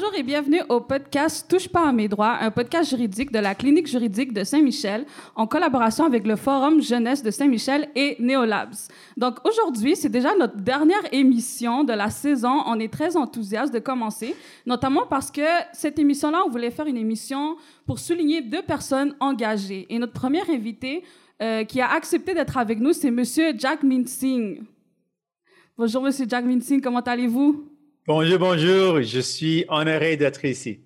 Bonjour et bienvenue au podcast Touche pas à mes droits, un podcast juridique de la clinique juridique de Saint-Michel en collaboration avec le Forum jeunesse de Saint-Michel et Neolabs. Donc aujourd'hui, c'est déjà notre dernière émission de la saison. On est très enthousiaste de commencer, notamment parce que cette émission-là, on voulait faire une émission pour souligner deux personnes engagées. Et notre premier invité euh, qui a accepté d'être avec nous, c'est Monsieur Jack Singh. Bonjour Monsieur Jack Singh, comment allez-vous? Bonjour, bonjour. Je suis honoré d'être ici.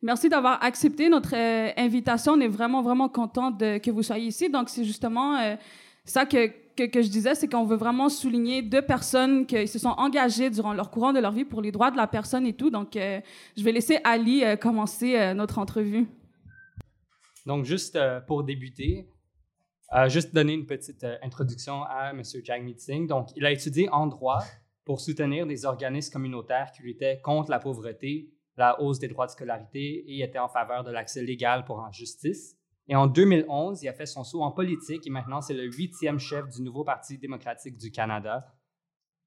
Merci d'avoir accepté notre euh, invitation. On est vraiment, vraiment content de, que vous soyez ici. Donc, c'est justement euh, ça que, que, que, je disais, c'est qu'on veut vraiment souligner deux personnes qui se sont engagées durant leur courant de leur vie pour les droits de la personne et tout. Donc, euh, je vais laisser Ali commencer notre entrevue. Donc, juste pour débuter, juste donner une petite introduction à M. Jagmeet Singh. Donc, il a étudié en droit pour soutenir des organismes communautaires qui luttaient contre la pauvreté, la hausse des droits de scolarité et étaient en faveur de l'accès légal pour en justice. Et en 2011, il a fait son saut en politique et maintenant c'est le huitième chef du nouveau Parti démocratique du Canada.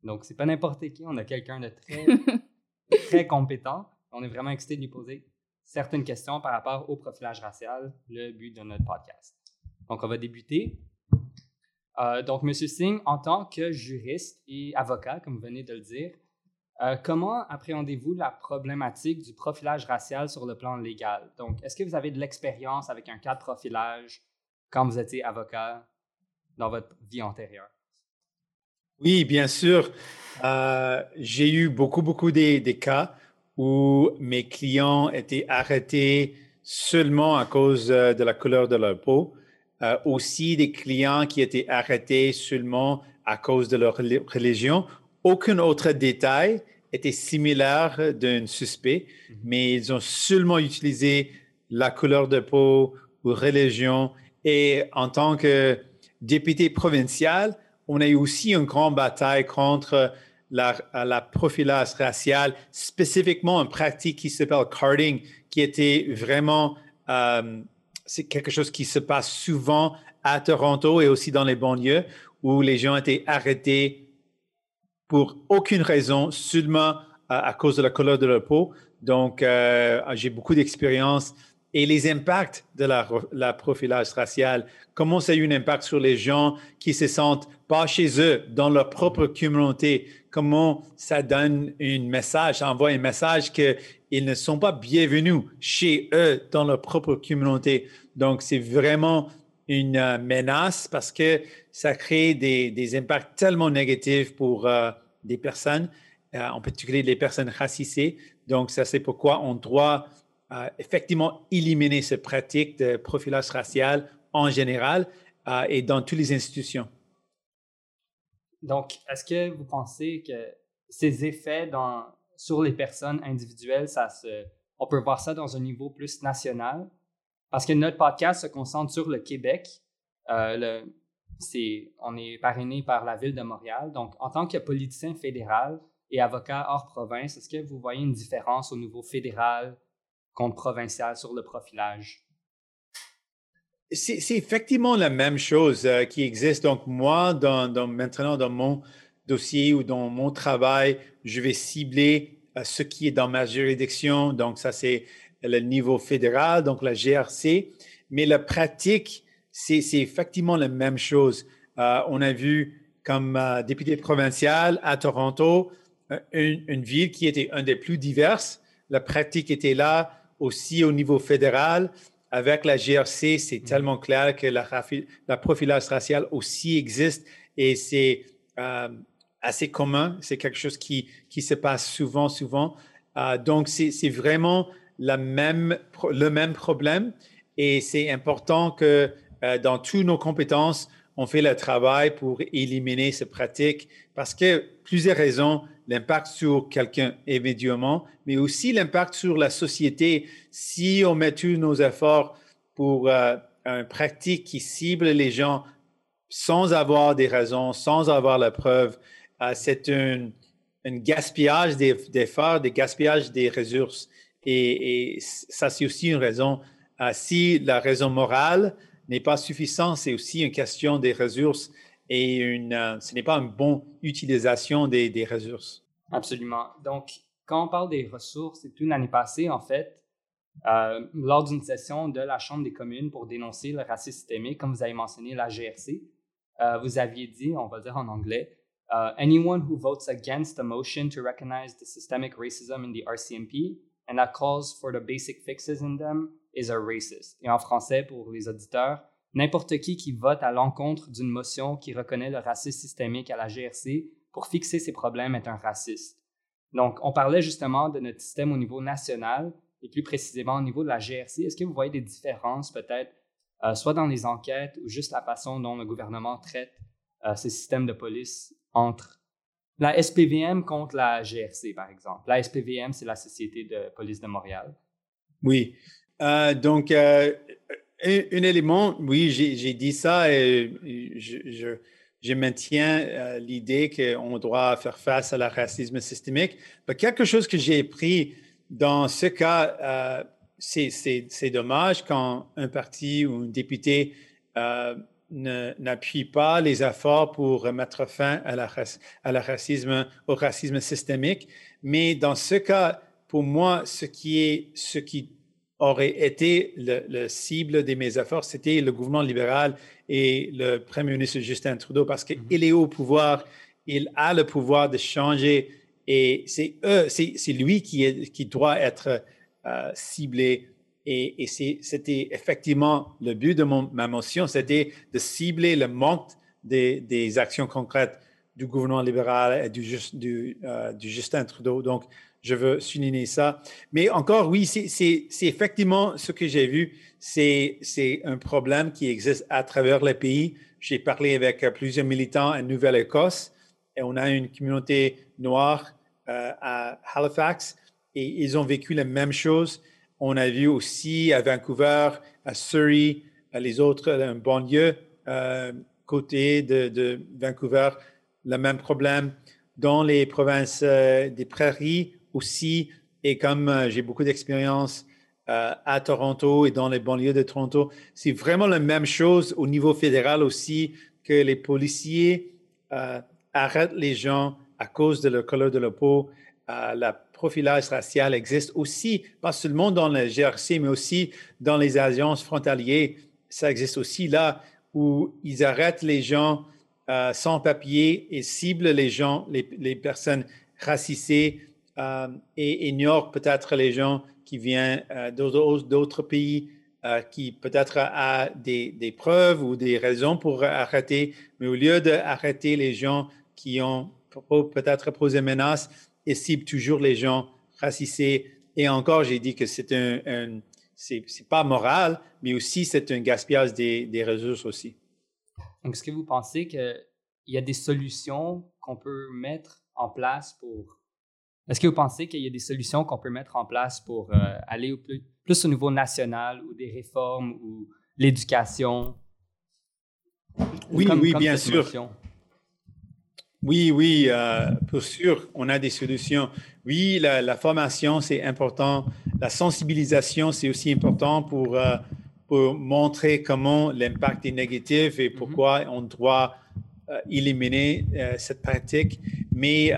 Donc c'est pas n'importe qui, on a quelqu'un de très, très compétent. On est vraiment excité de lui poser certaines questions par rapport au profilage racial, le but de notre podcast. Donc on va débuter. Euh, donc, M. Singh, en tant que juriste et avocat, comme vous venez de le dire, euh, comment appréhendez-vous la problématique du profilage racial sur le plan légal? Donc, est-ce que vous avez de l'expérience avec un cas de profilage quand vous étiez avocat dans votre vie antérieure? Oui, bien sûr. Euh, j'ai eu beaucoup, beaucoup des, cas où mes clients étaient arrêtés seulement à cause de la couleur de leur peau. Euh, aussi des clients qui étaient arrêtés seulement à cause de leur religion. Aucun autre détail était similaire d'un suspect, mhm. mais ils ont seulement utilisé la couleur de peau ou religion. Et en tant que député provincial, on a eu aussi une grande bataille contre la, la raciale, spécifiquement une pratique qui s'appelle carding, qui était vraiment euh, c'est quelque chose qui se passe souvent à Toronto et aussi dans les banlieues où les gens étaient arrêtés pour aucune raison, seulement à, cause de la couleur de leur peau. Donc, euh, j'ai beaucoup d'expérience et les impacts de la, la, profilage racial, comment ça a eu un impact sur les gens qui se sentent pas chez eux, dans leur propre communauté, comment ça donne un message, ça envoie un message que ils ne sont pas bienvenus chez eux dans leur propre communauté. Donc, c'est vraiment une euh, menace parce que ça crée des, des impacts tellement négatifs pour euh, des personnes, euh, en particulier les personnes racisées. Donc, ça, c'est pourquoi on doit effectivement éliminer cette pratique de profilage racial en général et dans toutes les institutions. Donc, est-ce que vous pensez que ces effets sur les personnes individuelles, ça se, on peut voir ça dans un niveau plus national? Parce que notre podcast se concentre sur le Québec. Euh, on est parrainé par la ville de Montréal. Donc, en tant que politicien fédéral et avocat hors province, est-ce que vous voyez une différence au niveau fédéral contre provincial sur le profilage? C'est, effectivement la même chose euh, qui existe. Donc, moi, dans, dans, maintenant, dans mon dossier ou dans mon travail, je vais cibler euh, ce qui est dans ma juridiction. Donc, ça, c'est le niveau fédéral, donc la GRC. Mais la pratique, c'est effectivement la même chose. Euh, on a vu comme euh, député provincial à Toronto, une, une, ville qui était une des plus diverses. La pratique était là aussi au niveau fédéral. Avec la GRC, c'est mmh. tellement clair que la, la profilage racial aussi existe et c'est assez commun. C'est quelque chose qui, qui se passe souvent, souvent. Euh, donc, c'est vraiment la même, le même problème et c'est important que euh, dans toutes nos compétences, on fait le travail pour éliminer ces pratiques parce que plusieurs raisons, l'impact sur quelqu'un immédiatement, mais aussi l'impact sur la société. Si on met tous nos efforts pour euh, une pratique qui cible les gens sans avoir des raisons, sans avoir la preuve. Euh, c'est un, gaspillage d'efforts, des gaspillages des ressources. Et, ça, c'est aussi une raison. Euh, si la raison morale n'est pas suffisante, c'est aussi une question des ressources et une, euh, ce n'est pas une bonne utilisation des, des ressources. Absolument. Donc, quand on parle des ressources, c'est une année passée, en fait, euh, lors d'une session de la Chambre des communes pour dénoncer le racisme systémique, comme vous avez mentionné la GRC, euh, vous aviez dit, on va dire en anglais, uh, anyone who votes against the motion to recognize the systemic racism in the RCMP and that calls for the basic fixes in them is a racist. Et en français, pour les auditeurs, n'importe qui qui vote à l'encontre d'une motion qui reconnaît le racisme systémique à la GRC pour fixer ces problèmes est un raciste. Donc, on parlait justement de notre système au niveau national et plus précisément au niveau de la GRC. Est-ce que vous voyez des différences peut-être, euh, soit dans les enquêtes ou juste la façon dont le gouvernement traite euh, ces systèmes de police entre la SPVM contre la GRC, par exemple? La SPVM, c'est la Société de police de Montréal. Oui. Euh, donc, un, élément, oui, j'ai dit ça et je maintiens euh, l'idée qu'on doit faire face à racisme systémique. Mais quelque chose que j'ai pris dans ce cas, euh, c'est dommage quand un parti ou un député euh, n'appuie pas les efforts pour mettre fin à la racisme, au racisme systémique. Mais dans ce cas, pour moi, ce qui est, ce qui aurait été le, cible de mes efforts, c'était le gouvernement libéral et le Premier ministre Justin Trudeau, parce qu'il mhm. est au pouvoir, il a le pouvoir de changer et c'est eux, c'est lui qui, est, qui doit être euh, ciblé. Et, et c'était effectivement le but de mon, ma motion, c'était de cibler le manque des, des, actions concrètes du gouvernement libéral et du, du, euh, du Justin Trudeau. Donc, je veux souligner ça. Mais encore, oui, c'est effectivement ce que j'ai vu. C'est un problème qui existe à travers le pays. J'ai parlé avec plusieurs militants en Nouvelle-Écosse et on a une communauté noire euh, à Halifax et ils ont vécu la même chose. On a vu aussi à Vancouver, à Surrey, à les autres, un banlieue euh, côté de, de, Vancouver, le même problème. Dans les provinces euh, des prairies, aussi, et comme euh, j'ai beaucoup d'expérience euh, à Toronto et dans les banlieues de Toronto, c'est vraiment la même chose au niveau fédéral aussi, que les policiers euh, arrêtent les gens à cause de leur couleur de la peau. la profilage racial existe aussi, pas seulement dans le GRC, mais aussi dans les alliances frontalières. Ça existe aussi là où ils arrêtent les gens sans papier et ciblent les gens, les, les personnes racisées euh, et ignore peut-être les gens qui viennent euh, d'autres pays euh, qui peut-être a des, preuves ou des raisons pour arrêter, mais au lieu d'arrêter les gens qui ont peut-être posé menace, et cible toujours les gens racisés. Et encore, j'ai dit que c'est un, c'est pas moral, mais aussi c'est un gaspillage des, ressources aussi. Est-ce que vous pensez qu'il y a des solutions qu'on peut mettre en place pour est-ce que vous pensez qu'il y a des solutions qu'on peut mettre en place pour euh, aller au plus, plus, au niveau national ou des réformes ou l'éducation? Oui, oui, bien sûr. Oui, oui, euh, pour sûr, on a des solutions. Oui, la, formation, c'est important. La sensibilisation, c'est aussi important pour, euh, pour montrer comment l'impact est négatif et mm-hmm. pourquoi on doit éliminer cette pratique. Mais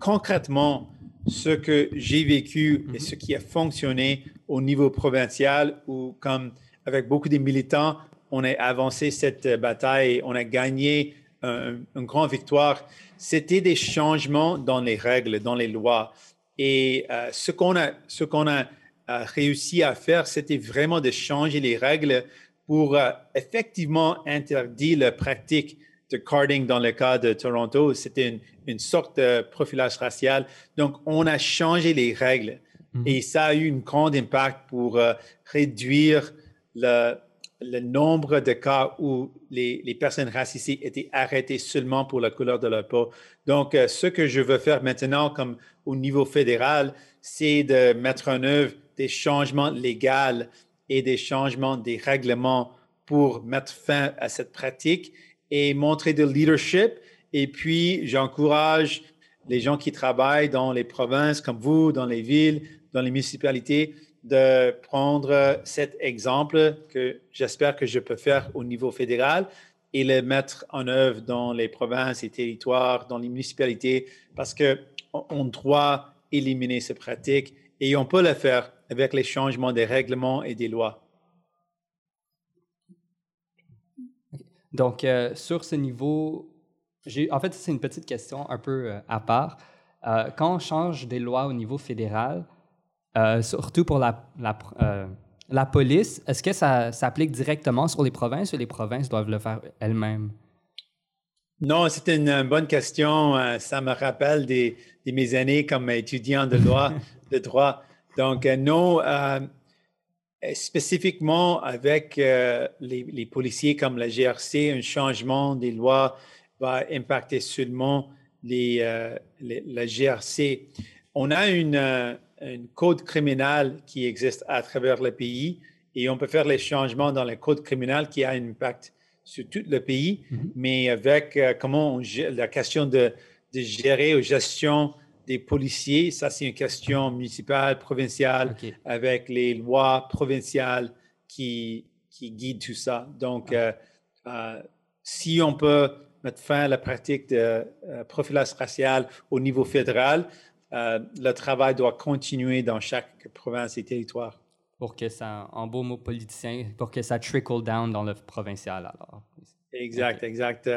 concrètement, ce que j'ai vécu et mhm. ce qui a fonctionné au niveau provincial où, comme avec beaucoup de militants, on a avancé cette bataille et on a gagné une grande victoire. C'était des changements dans les règles, dans les lois. Et euh, ce qu'on a, ce qu'on a euh, réussi à faire, c'était vraiment de changer les règles pour euh, effectivement interdire la pratique de carding dans le cas de Toronto. C'était une, sorte de profilage racial. Donc, on a changé les règles mhm. et ça a eu un grand impact pour euh, réduire le, le, nombre de cas où les, les, personnes racisées étaient arrêtées seulement pour la couleur de leur peau. Donc, euh, ce que je veux faire maintenant, comme au niveau fédéral, c'est de mettre en œuvre des changements légaux et des changements des règlements pour mettre fin à cette pratique et montrer de leadership. Et puis, j'encourage les gens qui travaillent dans les provinces comme vous, dans les villes, dans les municipalités, de prendre cet exemple que j'espère que je peux faire au niveau fédéral et le mettre en œuvre dans les provinces et territoires, dans les municipalités, parce qu'on doit éliminer ces pratiques et on peut le faire avec les changements des règlements et des lois. Donc, euh, sur ce niveau, en fait, c'est une petite question un peu euh, à part. Euh, quand on change des lois au niveau fédéral, surtout pour la, la, la police, est-ce que ça s'applique directement sur les provinces ou les provinces doivent le faire elles-mêmes? Non, c'est une bonne question. Ça me rappelle des, de mes années comme étudiant de droit. de droit. Donc, non, spécifiquement avec les, les, policiers comme la GRC, un changement des lois va impacter seulement les, euh, la GRC. On a une, euh, code criminel qui existe à travers le pays et on peut faire les changements dans le code criminel qui a un impact sur tout le pays, mm-hmm. mais avec euh, comment on la question de, de gérer ou gestion des policiers, ça c'est une question municipale, provinciale, avec les lois provinciales qui, qui guident tout ça. Donc, si on peut mettre fin à la pratique de euh, profilage racial au niveau fédéral, euh, le travail doit continuer dans chaque province et territoire. Pour que ça, en beau mot politicien, pour que ça trickle down dans le provincial alors. Exact, exact.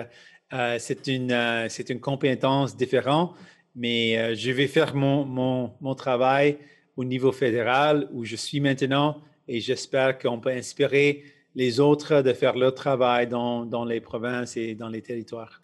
Euh, c'est une, c'est une compétence différente, mais je vais faire mon, mon, travail au niveau fédéral où je suis maintenant et j'espère qu'on peut inspirer les autres de faire leur travail dans, dans les provinces et dans les territoires.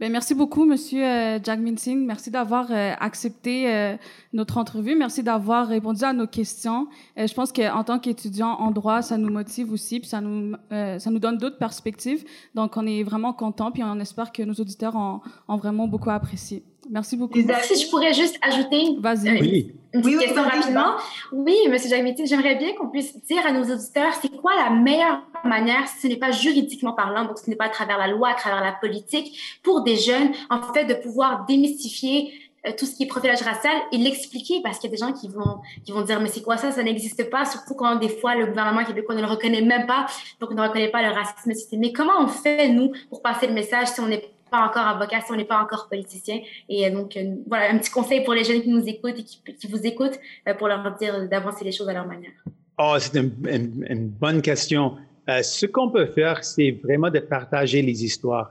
Bien, merci beaucoup, Monsieur euh, Jagmeet Singh. Merci d'avoir euh, accepté euh, notre entrevue. Merci d'avoir répondu à nos questions. Euh, je pense qu'en tant qu'étudiant en droit, ça nous motive aussi, puis ça nous, ça nous donne d'autres perspectives. Donc, on est vraiment content, puis on espère que nos auditeurs ont, ont vraiment beaucoup apprécié. Merci beaucoup. Si je pourrais juste ajouter oui. une petite question rapidement. Oui, Monsieur Jagmetti, j'aimerais bien qu'on puisse dire à nos auditeurs, c'est quoi la meilleure manière, si ce n'est pas juridiquement parlant, donc ce n'est pas à travers la loi, à travers la politique, pour des jeunes, en fait, de pouvoir démystifier euh, tout ce qui est profilage racial et l'expliquer parce qu'il y a des gens qui vont qui vont dire mais c'est quoi ça? Ça n'existe pas surtout quand des fois le gouvernement québécois ne le reconnaît même pas donc on ne reconnaît pas le racisme systémique comment on fait nous pour passer le message si on n'est pas encore avocat, si on n'est pas encore politicien. Et euh, donc, euh, voilà, un petit conseil pour les jeunes qui nous écoutent et qui, vous écoutent euh, pour leur dire d'avancer les choses à leur manière. Oh, c'est une, bonne question. ce qu'on peut faire, c'est vraiment de partager les histoires.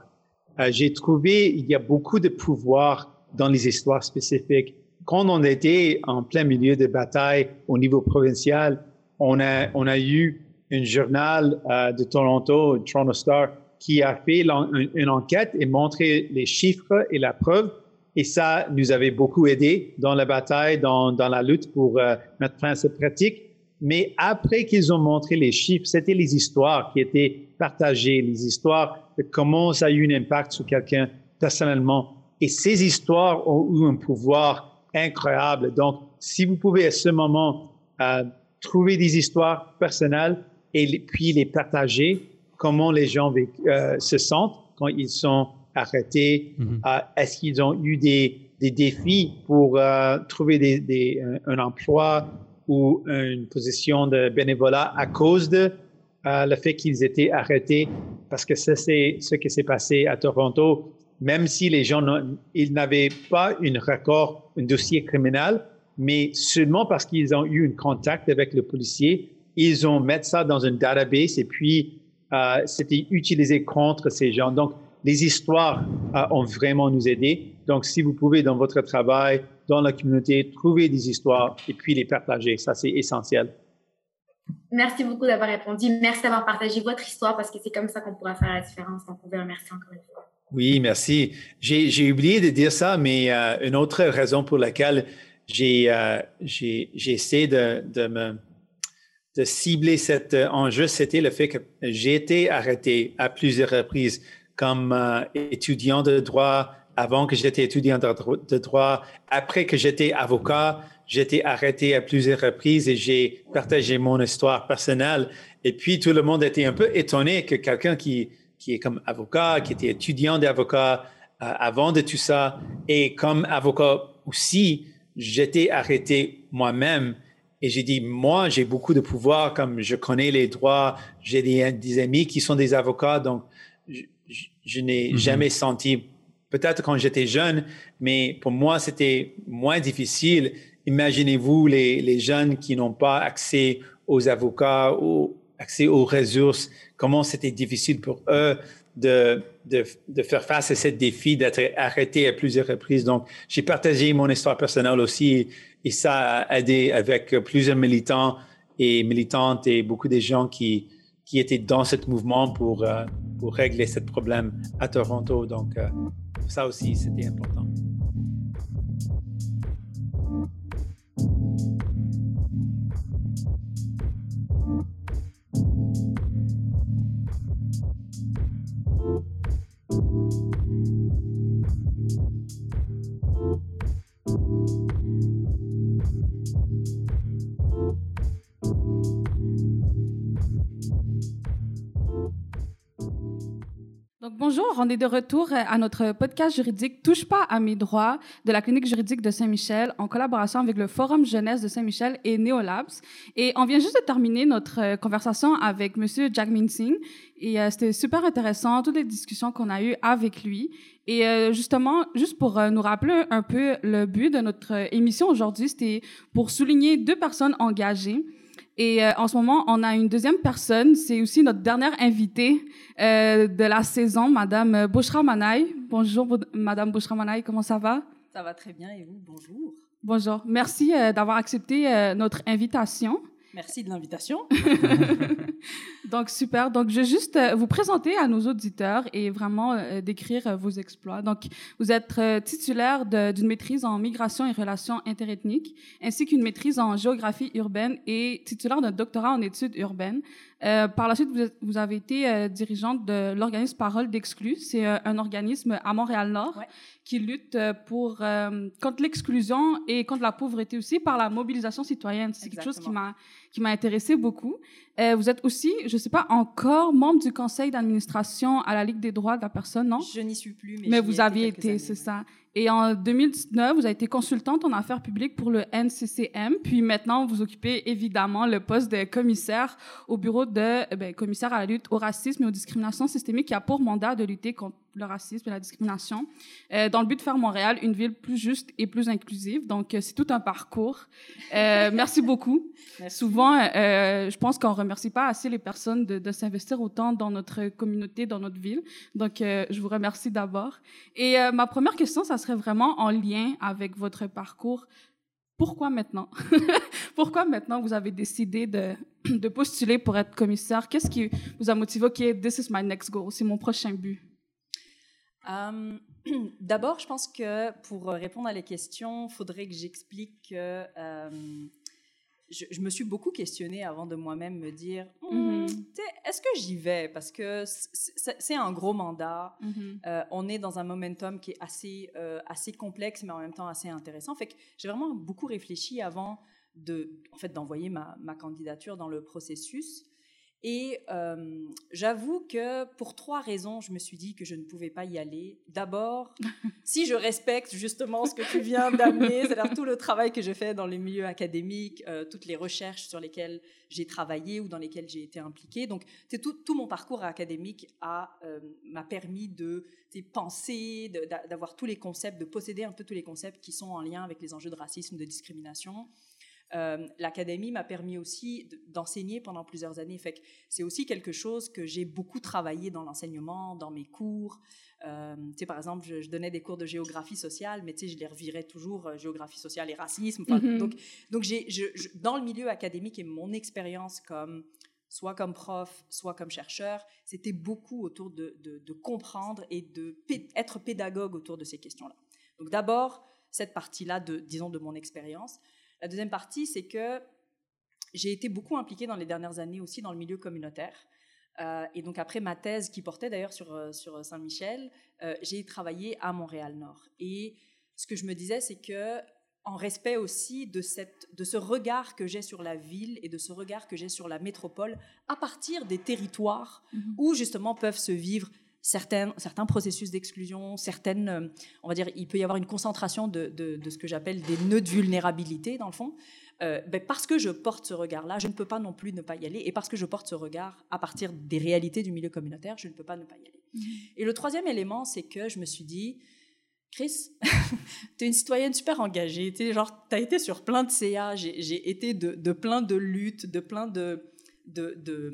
J'ai trouvé il y a beaucoup de pouvoir dans les histoires spécifiques. Quand on était en plein milieu de bataille au niveau provincial, on a, on a eu un journal de Toronto, Toronto Star, qui a fait une enquête et montré les chiffres et la preuve. Et ça nous avait beaucoup aidé dans la bataille, dans, dans la lutte pour euh, mettre fin à cette pratique. Mais après qu'ils ont montré les chiffres, c'était les histoires qui étaient partagées, les histoires de comment ça a eu un impact sur quelqu'un personnellement. Et ces histoires ont eu un pouvoir incroyable. Donc, si vous pouvez à ce moment euh, trouver des histoires personnelles et puis les partager, comment les gens euh, se sentent quand ils sont arrêtés. Mhm. Euh, est-ce qu'ils ont eu des, des défis pour euh, trouver des, des, un, emploi ou une position de bénévolat à cause de le fait qu'ils étaient arrêtés? Parce que ça, c'est ce qui s'est passé à Toronto. Même si les gens ils n'avaient pas un record, un dossier criminel, mais seulement parce qu'ils ont eu un contact avec le policier, ils ont mis ça dans une database et puis euh, c'était utilisé contre ces gens. Donc, les histoires euh, ont vraiment nous aidé. Donc, si vous pouvez, dans votre travail, dans la communauté, trouver des histoires et puis les partager, ça, c'est essentiel. Merci beaucoup d'avoir répondu. Merci d'avoir partagé votre histoire parce que c'est comme ça qu'on pourra faire la différence. Donc, on vous remercie encore une fois. Oui, merci. J'ai oublié de dire ça, mais euh, une autre raison pour laquelle j'ai essayé de, de me de cibler cet euh, enjeu, c'était le fait que j'ai été arrêté à plusieurs reprises comme euh, étudiant de droit, avant que j'étais étudiant de droit. Après que j'étais avocat, j'étais arrêté à plusieurs reprises et j'ai partagé mon histoire personnelle. Et puis, tout le monde était un peu étonné que quelqu'un qui, qui est comme avocat, qui était étudiant d'avocat euh, avant de tout ça, et comme avocat aussi, j'étais arrêté moi-même. Et j'ai dit, moi, j'ai beaucoup de pouvoir, comme je connais les droits, j'ai des, amis qui sont des avocats, donc je, n'ai mm-hmm. jamais senti peut-être quand j'étais jeune, mais pour moi, c'était moins difficile. Imaginez-vous les, les jeunes qui n'ont pas accès aux avocats ou accès aux ressources, comment c'était difficile pour eux de, de, faire face à ce défi d'être arrêté à plusieurs reprises. Donc, j'ai partagé mon histoire personnelle aussi et ça a aidé avec plusieurs militants et militantes et beaucoup de gens qui, qui étaient dans ce mouvement pour, euh, pour régler ce problème à Toronto. Donc, euh, ça aussi, c'était important. Bonjour, on est de retour à notre podcast juridique Touche pas à mes droits de la clinique juridique de Saint-Michel en collaboration avec le Forum jeunesse de Saint-Michel et Neolabs. Et on vient juste de terminer notre euh, conversation avec Monsieur Jack Singh et euh, c'était super intéressant toutes les discussions qu'on a eues avec lui. Et euh, justement, juste pour nous rappeler un peu le but de notre émission aujourd'hui, c'était pour souligner deux personnes engagées. Et euh, en ce moment, on a une deuxième personne. C'est aussi notre dernière invitée euh, de la saison, Madame Bouchra Manaï. Bonjour, Madame Bouchra Manaï, comment ça va? Ça va très bien et vous, bonjour. Bonjour. Merci euh, d'avoir accepté euh, notre invitation. Merci de l'invitation. Donc, super. Donc, je vais juste euh, vous présenter à nos auditeurs et vraiment euh, décrire euh, vos exploits. Donc, vous êtes titulaire d'une maîtrise en migration et relations interethniques, ainsi qu'une maîtrise en géographie urbaine et titulaire d'un doctorat en études urbaines. Euh, par la suite, vous, vous avez été euh, dirigeante de l'organisme Parole d'Exclus. C'est euh, un organisme à Montréal-Nord qui lutte pour contre l'exclusion et contre la pauvreté aussi par la mobilisation citoyenne. C'est quelque chose qui m'a qui m'a intéressé beaucoup. vous êtes aussi, je ne sais pas encore, membre du conseil d'administration à la Ligue des droits de la personne, non? Je n'y suis plus, mais, mais vous aviez été, c'est ça. Et en 2019, vous avez été consultante en affaires publiques pour le NCCM, puis maintenant vous occupez évidemment le poste de commissaire au bureau de ben, commissaire à la lutte au racisme et aux discriminations systémiques qui a pour mandat de lutter contre le racisme et la discrimination, euh, dans le but de faire Montréal une ville plus juste et plus inclusive. Donc, euh, c'est tout un parcours. Euh, merci beaucoup. Souvent, je pense qu'on remercie pas assez les personnes de, de s'investir autant dans notre communauté, dans notre ville. Donc, je vous remercie d'abord. Et ma première question, ça serait vraiment en lien avec votre parcours. Pourquoi maintenant? Pourquoi maintenant vous avez décidé de, de postuler pour être commissaire? Qu'est-ce qui vous a motivé? OK, this is my next goal, c'est mon prochain but euh, D'abord, je pense que pour répondre à les questions, il faudrait que j'explique que euh, je, me suis beaucoup questionnée avant de moi-même me dire hmm, mm-hmm. est-ce que j'y vais Parce que c'est un gros mandat. Mm-hmm. Euh, on est dans un momentum qui est assez, assez complexe, mais en même temps assez intéressant. Fait que j'ai vraiment beaucoup réfléchi avant de, en fait, d'envoyer ma, ma, candidature dans le processus. Et euh, j'avoue que pour trois raisons, je me suis dit que je ne pouvais pas y aller. D'abord, si je respecte justement ce que tu viens d'amener, c'est-à-dire tout le travail que je fais dans les milieux académiques, euh, toutes les recherches sur lesquelles j'ai travaillé ou dans lesquelles j'ai été impliquée. Donc, tout, tout mon parcours académique euh, m'a permis de penser, d'avoir tous les concepts, de posséder un peu tous les concepts qui sont en lien avec les enjeux de racisme, de discrimination. Euh, l'académie m'a permis aussi d'enseigner pendant plusieurs années. Fait que c'est aussi quelque chose que j'ai beaucoup travaillé dans l'enseignement, dans mes cours. Euh, par exemple, je, donnais des cours de géographie sociale, mais je les revirais toujours euh, géographie sociale et racisme. Mm-hmm. Donc, donc j'ai, dans le milieu académique et mon expérience comme soit comme prof, soit comme chercheur, c'était beaucoup autour de, de, comprendre et de être pédagogue autour de ces questions-là. Donc d'abord, cette partie-là, de, disons, de mon expérience. La deuxième partie, c'est que j'ai été beaucoup impliquée dans les dernières années aussi dans le milieu communautaire. Euh, et donc après ma thèse qui portait d'ailleurs sur, euh, sur Saint-Michel, euh, j'ai travaillé à Montréal-Nord. Et ce que je me disais, c'est que en respect aussi de, cette, de ce regard que j'ai sur la ville et de ce regard que j'ai sur la métropole à partir des territoires Mhm. où justement peuvent se vivre certains, certains processus d'exclusion, certaines, euh, on va dire, il peut y avoir une concentration de, de- de ce que j'appelle des nœuds de vulnérabilité dans le fond. Euh, ben, parce que je porte ce regard-là, je ne peux pas non plus ne pas y aller. Et parce que je porte ce regard à partir des réalités du milieu communautaire, je ne peux pas ne pas y aller. Et le troisième élément, c'est que je me suis dit, Chris, tu es une citoyenne super engagée. Tu as été sur plein de CA, j'ai j'ai été de, de plein de luttes, de plein de, de, de-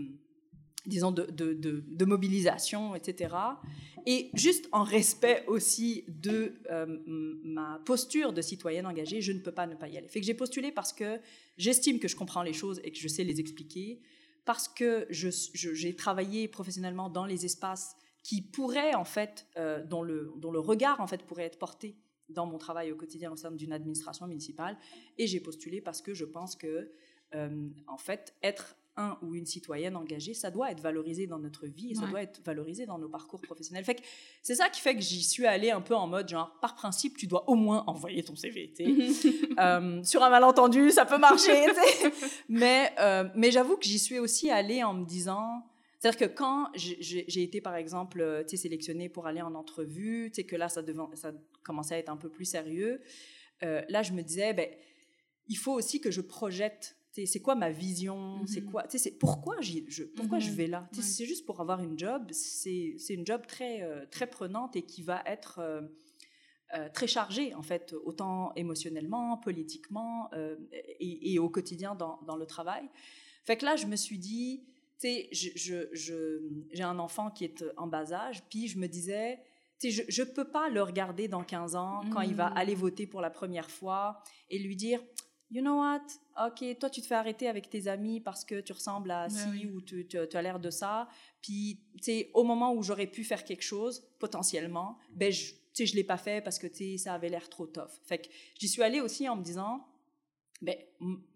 disons, de, mobilisation, etc. Et juste en respect aussi de euh, ma posture de citoyenne engagée, je ne peux pas ne pas y aller. Fait que j'ai postulé parce que j'estime que je comprends les choses et que je sais les expliquer, parce que j'ai travaillé professionnellement dans les espaces qui pourraient, en fait, euh, dont, le, dont le regard, en fait, pourrait être porté dans mon travail au quotidien au sein d'une administration municipale. Et j'ai postulé parce que je pense que, euh, en fait, être un ou une citoyenne engagée, ça doit être valorisé dans notre vie et ça Ouais. doit être valorisé dans nos parcours professionnels. Fait c'est ça qui fait que j'y suis allée un peu en mode genre, par principe, tu dois au moins envoyer ton CV. Euh, sur un malentendu, ça peut marcher. mais euh, mais j'avoue que j'y suis aussi allée en me disant. C'est-à-dire que quand j'ai- été, par exemple, euh, sélectionnée pour aller en entrevue, que là, ça, devant, ça commençait à être un peu plus sérieux, euh, là, je me disais, ben, il faut aussi que je projette, c'est quoi ma vision, c'est quoi, tu sais, c'est pourquoi, je, pourquoi je Mhm. vais là? Ouais. C'est juste pour avoir une job, c'est c'est une job très, euh, très prenante et qui va être... euh, euh, très chargée, en fait, autant émotionnellement, politiquement euh, et, et au quotidien dans, dans le travail. Fait que là, je me suis dit, tu sais, je- je- je- j'ai un enfant qui est en bas âge, puis je me disais, tu sais, je ne peux pas le regarder dans 15 ans quand il va Mhm. aller voter pour la première fois et lui dire, you know what, ok, toi tu te fais arrêter avec tes amis parce que tu ressembles à Ben ci oui. ou tu, tu- tu as l'air de ça, puis tu sais, au moment où j'aurais pu faire quelque chose, potentiellement, ben je tu sais, je l'ai pas fait parce que tu sais, ça avait l'air trop tough. Fait que j'y suis allée aussi en me disant, ben,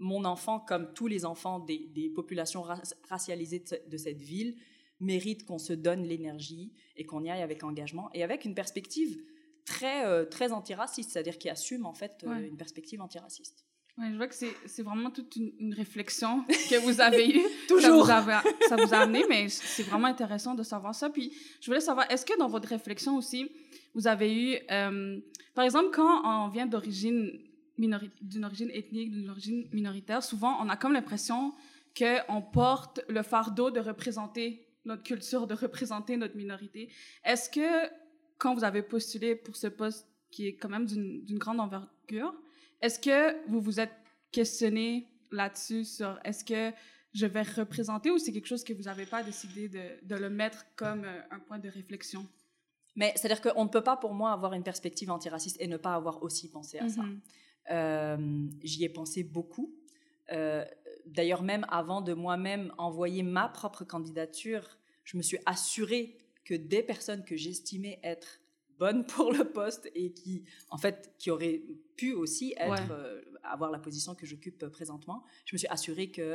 mon enfant, comme tous les enfants des, des populations ra- racialisées de, ce- de cette ville, mérite qu'on se donne l'énergie et qu'on y aille avec engagement et avec une perspective très, euh, très antiraciste, c'est-à-dire qui assume en fait euh, Ouais. une perspective antiraciste. Ouais, je vois que c'est vraiment toute une, une réflexion que vous avez eue. Toujours. Ça vous, a, ça vous a amené, mais c'est vraiment intéressant de savoir ça. Puis, je voulais savoir, est-ce que dans votre réflexion aussi, vous avez eu, euh, par exemple, quand on vient d'origine d'une origine ethnique, d'une origine minoritaire, souvent, on a comme l'impression qu'on porte le fardeau de représenter notre culture, de représenter notre minorité. Est-ce que, quand vous avez postulé pour ce poste qui est quand même d'une grande envergure, est-ce que vous vous êtes questionné là-dessus sur est-ce que je vais représenter ou c'est quelque chose que vous n'avez pas décidé de, de le mettre comme euh, un point de réflexion? Mais c'est-à-dire qu'on ne peut pas pour moi avoir une perspective antiraciste et ne pas avoir aussi pensé à ça. Mhm. Euh, J'y ai pensé beaucoup. Euh, D'ailleurs, même avant de moi-même envoyer ma propre candidature, je me suis assurée que des personnes que j'estimais être bonnes pour le poste et qui, en fait, qui auraient pu aussi être, Ouais. euh, avoir la position que j'occupe présentement, je me suis assurée que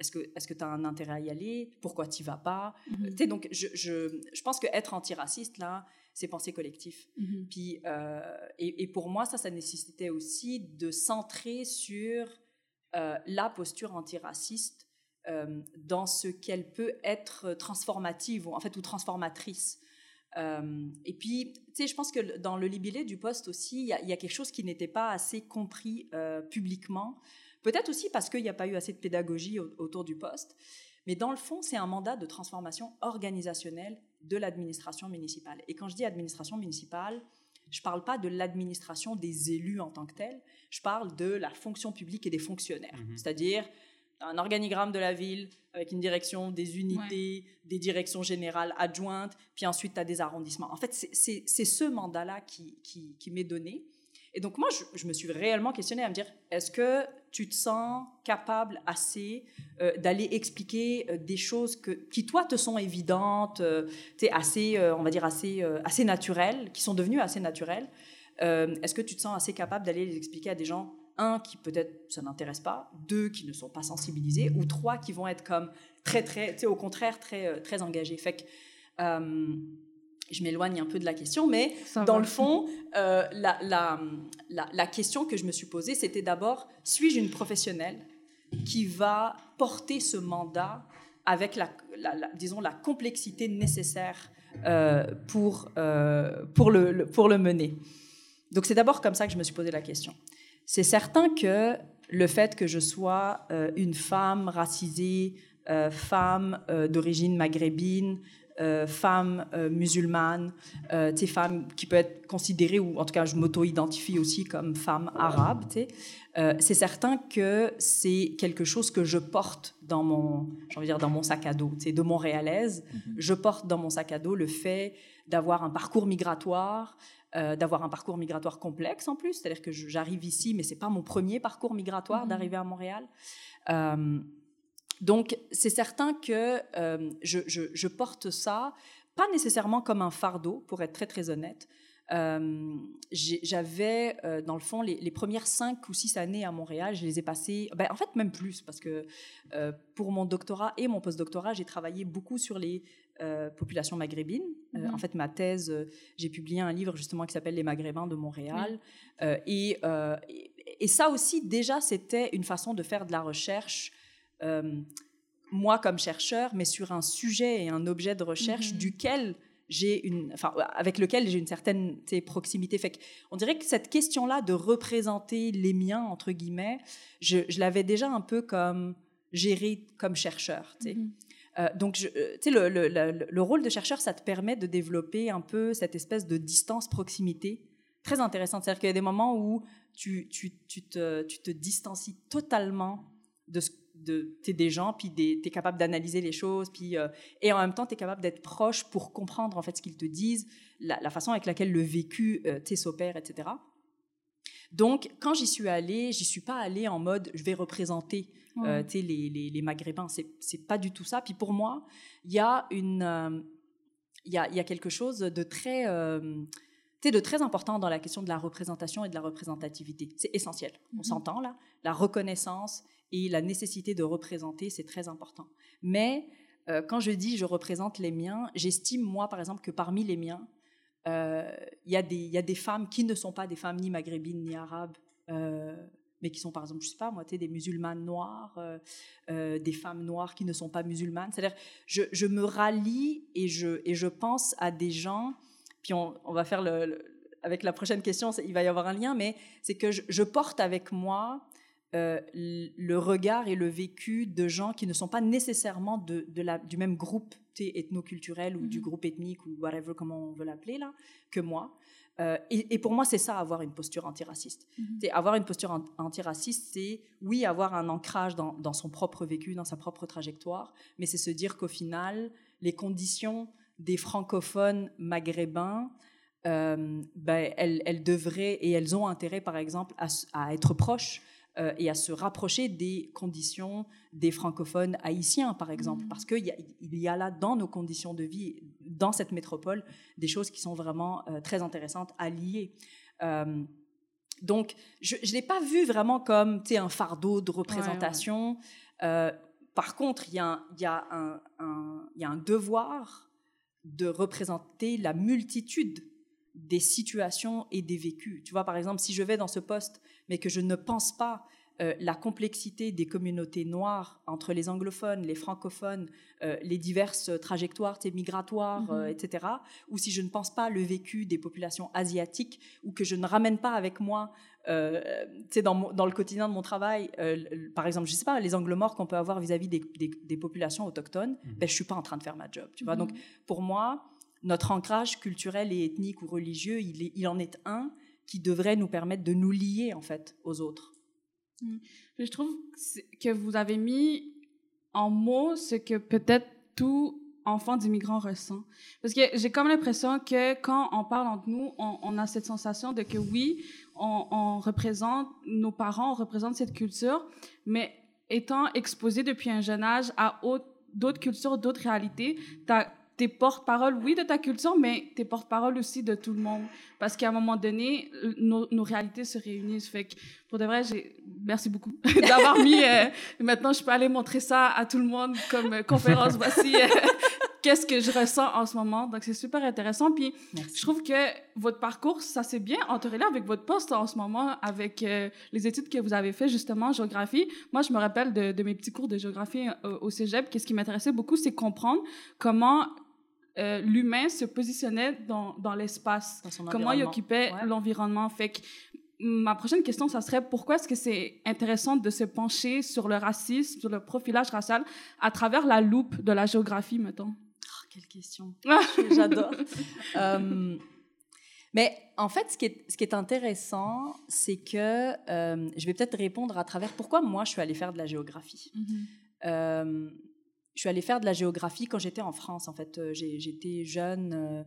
est-ce que est-ce que tu as un intérêt à y aller? Pourquoi tu vas pas? Tu sais, donc je, je, je pense que être antiraciste là, c'est penser collectif. Mhm. Puis, euh, et, et pour moi, ça, ça nécessitait aussi de centrer sur euh, la posture antiraciste euh, dans ce qu'elle peut être transformative, ou, en fait, ou transformatrice. Euh, et puis, tu sais, je pense que dans le libellé du poste aussi, il y, a- il y a quelque chose qui n'était pas assez compris euh, publiquement. Peut-être aussi parce qu'il n'y a pas eu assez de pédagogie au- autour du poste. Mais dans le fond, c'est un mandat de transformation organisationnelle de l'administration municipale. Et quand je dis administration municipale, je ne parle pas de l'administration des élus en tant que telle, je parle de la fonction publique et des fonctionnaires. Mhm. C'est-à-dire un organigramme de la ville avec une direction, des unités, des directions générales adjointes, puis ensuite tu as des arrondissements. En fait, c'est- ce mandat-là qui, qui, qui m'est donné. Et donc moi, je, je me suis réellement questionnée à me dire, est-ce que tu te sens capable assez euh, d'aller expliquer euh, des choses que, qui, toi, te sont évidentes, euh, assez, euh, on va dire, assez, assez naturelles, qui sont devenues assez naturelles. Est-ce que tu te sens assez capable d'aller les expliquer à des gens un, qui peut-être ça n'intéresse pas, deux, qui ne sont pas sensibilisés, ou trois, qui vont être comme très, très, tu sais, au contraire, très, euh, très engagés. Fait que, euh, je m'éloigne un peu de la question, mais Ça dans va. le fond, euh, la, la, la, la question que je me suis posée, c'était d'abord, suis-je une professionnelle qui va porter ce mandat avec la, disons, la complexité nécessaire euh, pour, pour, le, le- pour le mener? Donc c'est d'abord comme ça que je me suis posé la question. C'est certain que le fait que je sois euh, une femme racisée, euh, femme euh, d'origine maghrébine, femme musulmane, femme qui peut être considérée, ou en tout cas je m'auto-identifie aussi comme femme arabe, c'est certain que c'est quelque chose que je porte dans mon, envie de dire, dans mon sac à dos, de montréalaise. Je porte dans mon sac à dos le fait d'avoir un parcours migratoire, euh, d'avoir un parcours migratoire complexe en plus, c'est-à-dire que j'arrive ici, mais c'est pas mon premier parcours migratoire Mhm. d'arriver à Montréal. Euh, donc c'est certain que euh, je, je- je porte ça, pas nécessairement comme un fardeau, pour être très très honnête. J'avais, dans le fond, les, les premières cinq ou six années à Montréal, je les ai passées, ben, en fait même plus, parce que pour mon doctorat et mon postdoctorat, j'ai travaillé beaucoup sur les populations maghrébines. Euh, en fait, ma thèse, euh, j'ai publié un livre justement qui s'appelle Les Maghrébins de Montréal. Euh, et, euh, et, et ça aussi, déjà, c'était une façon de faire de la recherche. moi comme chercheur, mais sur un sujet et un objet de recherche Mhm. duquel j'ai une, enfin, avec lequel j'ai une certaine proximité. Fait on dirait que cette question-là de représenter les miens entre guillemets, je, je l'avais déjà un peu comme gérée comme chercheur. Euh, donc, euh, tu sais, le, le- le- le rôle de chercheur, ça te permet de développer un peu cette espèce de distance-proximité très intéressante. C'est-à-dire qu'il y a des moments où tu, tu, tu, te, tu te distancies totalement de de, des gens, puis tu es capable d'analyser les choses, puis, euh, et en même temps, tu es capable d'être proche pour comprendre en fait ce qu'ils te disent, la, façon avec laquelle le vécu euh, s'opère, etc. Donc, quand j'y suis allée, j'y suis pas allée en mode je vais représenter euh, les, les, les Maghrébins. C'est, pas du tout ça. Puis pour moi, il y a une, euh, il y, a, il y a quelque chose de très, euh, de très important dans la question de la représentation et de la représentativité. C'est essentiel. On Mhm. s'entend là. La reconnaissance et la nécessité de représenter, c'est très important. Mais quand je dis je représente les miens, j'estime moi, par exemple, que parmi les miens, euh, il y, a des- femmes qui ne sont pas des femmes ni maghrébines ni arabes, euh, mais qui sont par exemple, je sais pas moi, des musulmanes noires, euh, des femmes noires qui ne sont pas musulmanes. C'est-à-dire, je, me rallie et je, pense à des gens, puis on, va faire avec la prochaine question, il va y avoir un lien, mais c'est que je, porte avec moi le regard et le vécu de gens qui ne sont pas nécessairement du même groupe tu sais, ethnoculturel ou du Mhm. groupe ethnique ou whatever, comment on veut l'appeler là, que moi. Euh, et, et pour moi, c'est ça, avoir une posture antiraciste. Mhm. Sais, avoir une posture an- antiraciste, c'est, oui, avoir un ancrage dans, dans son propre vécu, dans sa propre trajectoire, mais c'est se dire qu'au final, les conditions des francophones maghrébins, euh, ben, elles, elles devraient et elles ont intérêt, par exemple, à être proches euh, et à se rapprocher des conditions des francophones haïtiens, par exemple, Mhm. parce qu'il y, a- il y a là, dans nos conditions de vie, dans cette métropole, des choses qui sont vraiment euh, très intéressantes à lier. Euh, donc, je ne l'ai pas vu vraiment comme un fardeau de représentation. Par contre, il y y, y a un devoir de représenter la multitude des situations et des vécus. Tu vois, par exemple, si je vais dans ce poste, mais que je ne pense pas euh, la complexité des communautés noires entre les anglophones, les francophones, euh, les diverses trajectoires migratoires, Mhm. euh, etc., ou si je ne pense pas le vécu des populations asiatiques, ou que je ne ramène pas avec moi, dans, mon- dans le quotidien de mon travail, par exemple, je sais pas, les angles morts qu'on peut avoir vis-à-vis des, des- des populations autochtones, ben, je suis pas en train de faire ma job, tu vois. Mhm. Donc, pour moi, notre ancrage culturel et ethnique ou religieux, il, est- il en est un qui devrait nous permettre de nous lier, en fait, aux autres. Puis je trouve que vous avez mis en mots ce que peut-être tout enfant d'immigrant ressent. Parce que j'ai comme l'impression que quand on parle entre nous, on, a cette sensation de que oui, on, représente nos parents, on représente cette culture, mais étant exposé depuis un jeune âge à autre- d'autres cultures, d'autres réalités, t'as t'es porte-parole, oui, de ta culture, mais t'es porte-parole aussi de tout le monde. Parce qu'à un moment donné, nos, nos, réalités se réunissent. Fait que, pour de vrai, j'ai, merci beaucoup d'avoir mis, euh, maintenant, je peux aller montrer ça à tout le monde comme euh, conférence. Voici euh, qu'est-ce que je ressens en ce moment. Donc, c'est super intéressant. Puis, Merci. je trouve que votre parcours, ça s'est bien entrelacé avec votre poste en ce moment, avec euh, les études que vous avez fait justement en géographie. Moi, je me rappelle de, de mes petits cours de géographie euh, au cégep. Qu'est-ce qui m'intéressait beaucoup, c'est comprendre comment euh, l'humain se positionnait dans, dans l'espace, comment il occupait ouais. l'environnement. Fait que ma prochaine question, ça serait pourquoi est-ce que c'est intéressant de se pencher sur le racisme, sur le profilage racial à travers la loupe de la géographie, mettons? Oh, quelle question! J'adore. euh, mais en fait, ce qui est, ce qui est intéressant, c'est que euh, je vais peut-être répondre à travers pourquoi moi je suis allée faire de la géographie. Mm -hmm. Je suis allée faire de la géographie quand j'étais en France. En fait, euh, j'étais jeune, euh,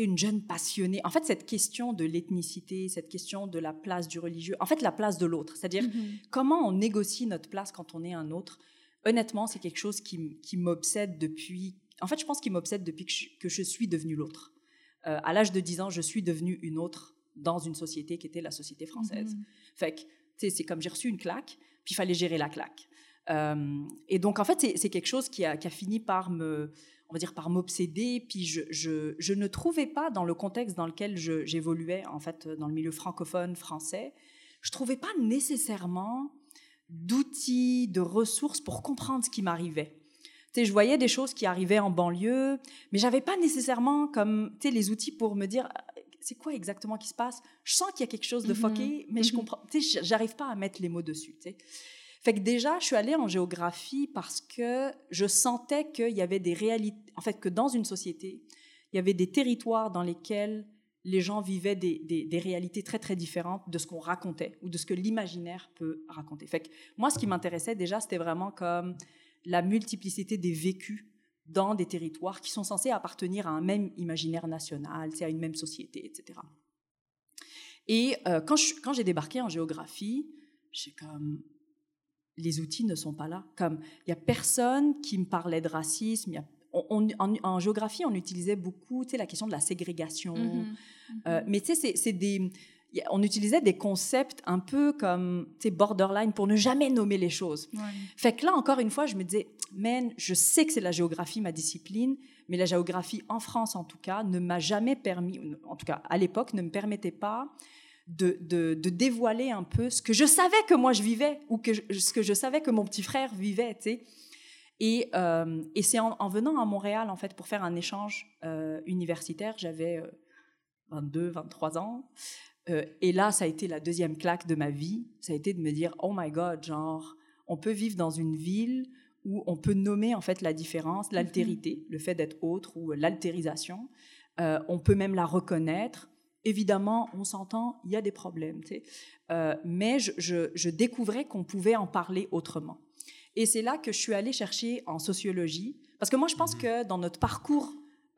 une jeune passionnée. En fait, cette question de l'ethnicité, cette question de la place du religieux, en fait, la place de l'autre, c'est-à-dire mm -hmm. comment on négocie notre place quand on est un autre? Honnêtement, c'est quelque chose qui, qui m'obsède depuis. En fait, je pense qu'il m'obsède depuis que je, que je, suis devenue l'autre. Euh, à l'âge de 10 ans, je suis devenue une autre dans une société qui était la société française. Mm -hmm. Fait que, c'est comme j'ai reçu une claque, puis il fallait gérer la claque. Euh, et donc, en fait, c'est quelque chose qui a, qui a, fini par me, on va dire, par m'obséder. Puis je, je, je, ne trouvais pas, dans le contexte dans lequel j'évoluais, en fait, dans le milieu francophone français, je trouvais pas nécessairement d'outils, de ressources pour comprendre ce qui m'arrivait. Tu sais, je voyais des choses qui arrivaient en banlieue, mais j'avais pas nécessairement comme, tu sais, les outils pour me dire c'est quoi exactement qui se passe? Je sens qu'il y a quelque chose de mm -hmm. foqué, mais mm -hmm. je comprends, tu sais, j'arrive pas à mettre les mots dessus, tu sais. Fait que déjà, je suis allée en géographie parce que je sentais qu'il y avait des réalités, en fait, que dans une société, il y avait des territoires dans lesquels les gens vivaient des, réalités très, très différentes de ce qu'on racontait ou de ce que l'imaginaire peut raconter. Fait que moi, ce qui m'intéressait déjà, c'était vraiment comme la multiplicité des vécus dans des territoires qui sont censés appartenir à un même imaginaire national, à une même société, etc. Et euh, quand j'ai débarqué en géographie, j'ai comme les outils ne sont pas là. Comme il y a personne qui me parlait de racisme. Y a, on, on, en, en, géographie, on utilisait beaucoup, tu sais, la question de la ségrégation. Mm -hmm. euh, mais tu sais, c'est des on utilisait des concepts un peu comme borderline pour ne jamais nommer les choses. Ouais. Fait que là, encore une fois, je me disais, man, je sais que c'est la géographie ma discipline, mais la géographie en France, en tout cas, ne m'a jamais permis, en tout cas à l'époque, ne me permettait pas de, de, de, dévoiler un peu ce que je savais que moi je vivais ou que je, ce que je savais que mon petit frère vivait, tu sais. Et, euh, et c'est en, en, venant à Montréal, en fait, pour faire un échange euh, universitaire, j'avais euh, 22, 23 ans. Euh, et là, ça a été la deuxième claque de ma vie. Ça a été de me dire, oh my God, genre, on peut vivre dans une ville où on peut nommer en fait la différence, l'altérité, mm -hmm. le fait d'être autre ou l'altérisation. Euh, on peut même la reconnaître. Évidemment, on s'entend, il y a des problèmes, tu sais. Euh, mais je, je, je découvrais qu'on pouvait en parler autrement. Et c'est là que je suis allée chercher en sociologie, parce que moi, je pense que dans notre parcours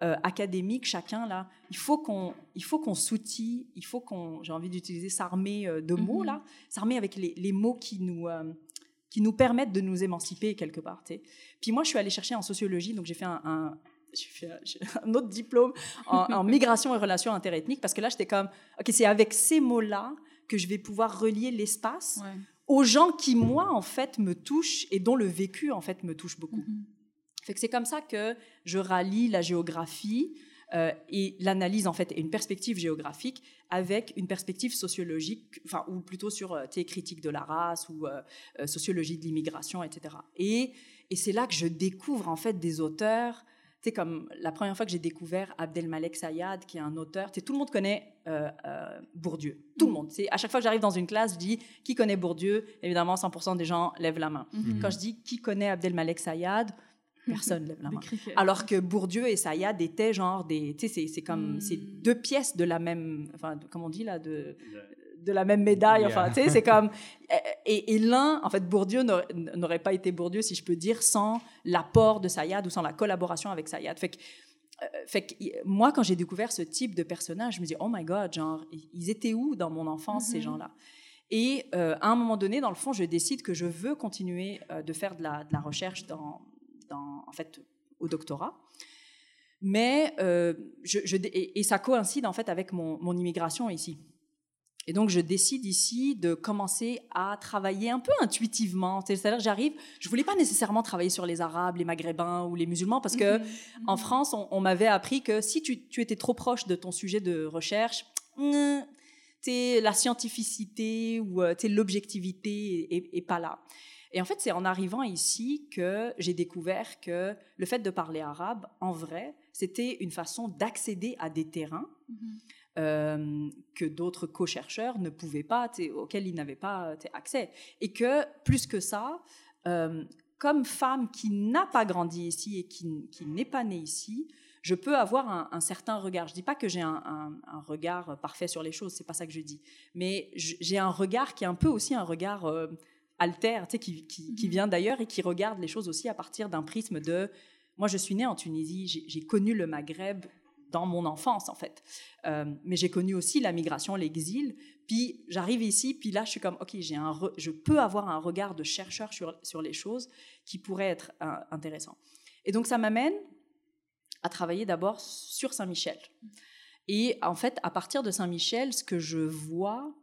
euh, académique, chacun là, il faut qu'on, il faut qu'on s'outille, il faut qu'on, j'ai envie d'utiliser s'armer euh, de mots mm -hmm. là, s'armer avec les, les, mots qui nous, euh, qui nous permettent de nous émanciper quelque part. T'sais. Puis moi, je suis allée chercher en sociologie, donc j'ai fait un, un j'ai fait un autre diplôme en, en migration et relations interethniques parce que là, j'étais comme, ok, c'est avec ces mots-là que je vais pouvoir relier l'espace ouais. aux gens qui moi en fait me touchent et dont le vécu en fait me touche beaucoup. Mm -hmm. Fait que c'est comme ça que je rallie la géographie euh, et l'analyse en fait et une perspective géographique avec une perspective sociologique, enfin ou plutôt sur euh, critique de la race ou euh, sociologie de l'immigration, etc. Et, et c'est là que je découvre en fait des auteurs. C'est comme la première fois que j'ai découvert Abdelmalek Sayad, qui est un auteur. Tout le monde connaît Bourdieu. Tout le monde. À chaque fois que j'arrive dans une classe, je dis qui connaît Bourdieu? Évidemment, 100% des gens lèvent la main. Mm -hmm. Quand je dis qui connaît Abdelmalek Sayad, personne lève la main. Alors que Bourdieu et Sayad étaient genre des, tu sais, c'est comme, mm. c'est deux pièces de la même, enfin, comment on dit là, de, de la même médaille. Enfin, tu sais, c'est comme, et, et l'un, en fait, Bourdieu n'aurait pas été Bourdieu, si je peux dire, sans l'apport de Sayad ou sans la collaboration avec Sayad. Fait que, fait que moi, quand j'ai découvert ce type de personnage, je me dis, oh my God, genre, ils étaient où dans mon enfance, mm -hmm. ces gens-là? Et euh, à un moment donné, dans le fond, je décide que je veux continuer euh, de faire de la, de la recherche dans, dans, en fait, au doctorat. Mais euh, je, je, et, et, ça coïncide en fait avec mon, mon immigration ici. Et donc, je décide ici de commencer à travailler un peu intuitivement. C'est-à-dire, j'arrive, je voulais pas nécessairement travailler sur les Arabes, les Maghrébins ou les musulmans, parce que Mhm. en France, on, on m'avait appris que si tu, tu, étais trop proche de ton sujet de recherche, hmm, t'es la scientificité ou euh, l'objectivité est, est pas là. Et en fait, c'est en arrivant ici que j'ai découvert que le fait de parler arabe, en vrai, c'était une façon d'accéder à des terrains Mhm. Euh, que d'autres co-chercheurs ne pouvaient pas, auxquels ils n'avaient pas t'sais, accès. Et que, plus que ça, euh, comme femme qui n'a pas grandi ici et qui, qui n'est pas née ici, je peux avoir un, un certain regard. Je dis pas que j'ai un, un, un, regard parfait sur les choses, c'est pas ça que je dis. Mais j'ai un regard qui est un peu aussi un regard euh, alter, qui, qui, qui vient d'ailleurs et qui regarde les choses aussi à partir d'un prisme de... Moi, je suis née en Tunisie, j'ai connu le Maghreb dans mon enfance en fait. Euh, mais j'ai connu aussi la migration, l'exil. Puis j'arrive ici, puis là je suis comme ok, un, je peux avoir un regard de chercheur sur, sur les choses qui pourrait être euh, intéressant. Et donc ça m'amène à travailler d'abord sur Saint-Michel. Et en fait, à partir de Saint-Michel, ce que je vois,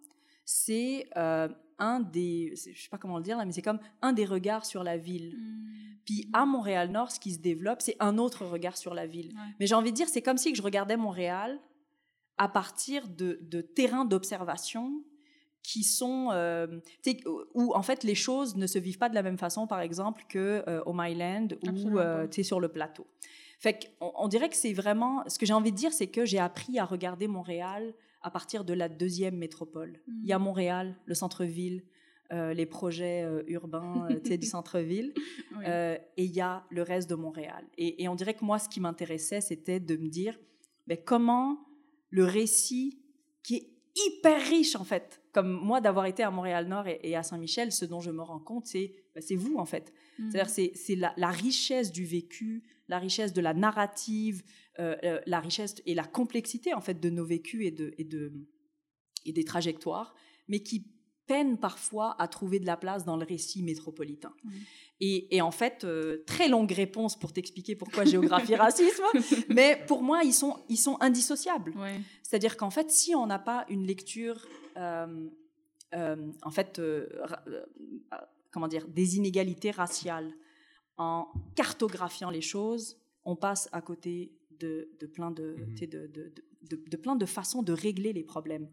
c'est euh, un des, je sais pas comment le dire là, mais c'est comme un des regards sur la ville. Mmh. Puis à Montréal-Nord, ce qui se développe, c'est un autre regard sur la ville. Ouais. Mais j'ai envie de dire, c'est comme si je regardais Montréal à partir de, de terrains d'observation qui sont euh, où en fait les choses ne se vivent pas de la même façon, par exemple, que euh, au Myland ou euh, sur le plateau. Fait qu'on on dirait que c'est vraiment ce que j'ai envie de dire, c'est que j'ai appris à regarder Montréal à partir de la deuxième métropole. Mmh. Il y a Montréal, le centre-ville, euh, les projets euh, urbains euh, du centre-ville, oui. et il y a le reste de Montréal. Et, et on dirait que moi, ce qui m'intéressait, c'était de me dire ben, comment le récit, qui est hyper riche en fait, comme moi d'avoir été à Montréal-Nord et, et, à Saint-Michel, ce dont je me rends compte, c'est ben, vous en fait. Mmh. C'est-à-dire c'est la, la, richesse du vécu, la richesse de la narrative, euh, la richesse et la complexité en fait de nos vécus et, de, et, de, et des trajectoires, mais qui peinent parfois à trouver de la place dans le récit métropolitain. Mmh. Et, et, en fait, euh, très longue réponse pour t'expliquer pourquoi géographie racisme, mais pour moi, ils sont, ils sont indissociables. Ouais. C'est-à-dire qu'en fait, si on n'a pas une lecture, euh, euh, en fait, comment dire, des inégalités raciales en cartographiant les choses, on passe à côté de, de plein de, mmh. de, de, de, plein de façons de régler les problèmes.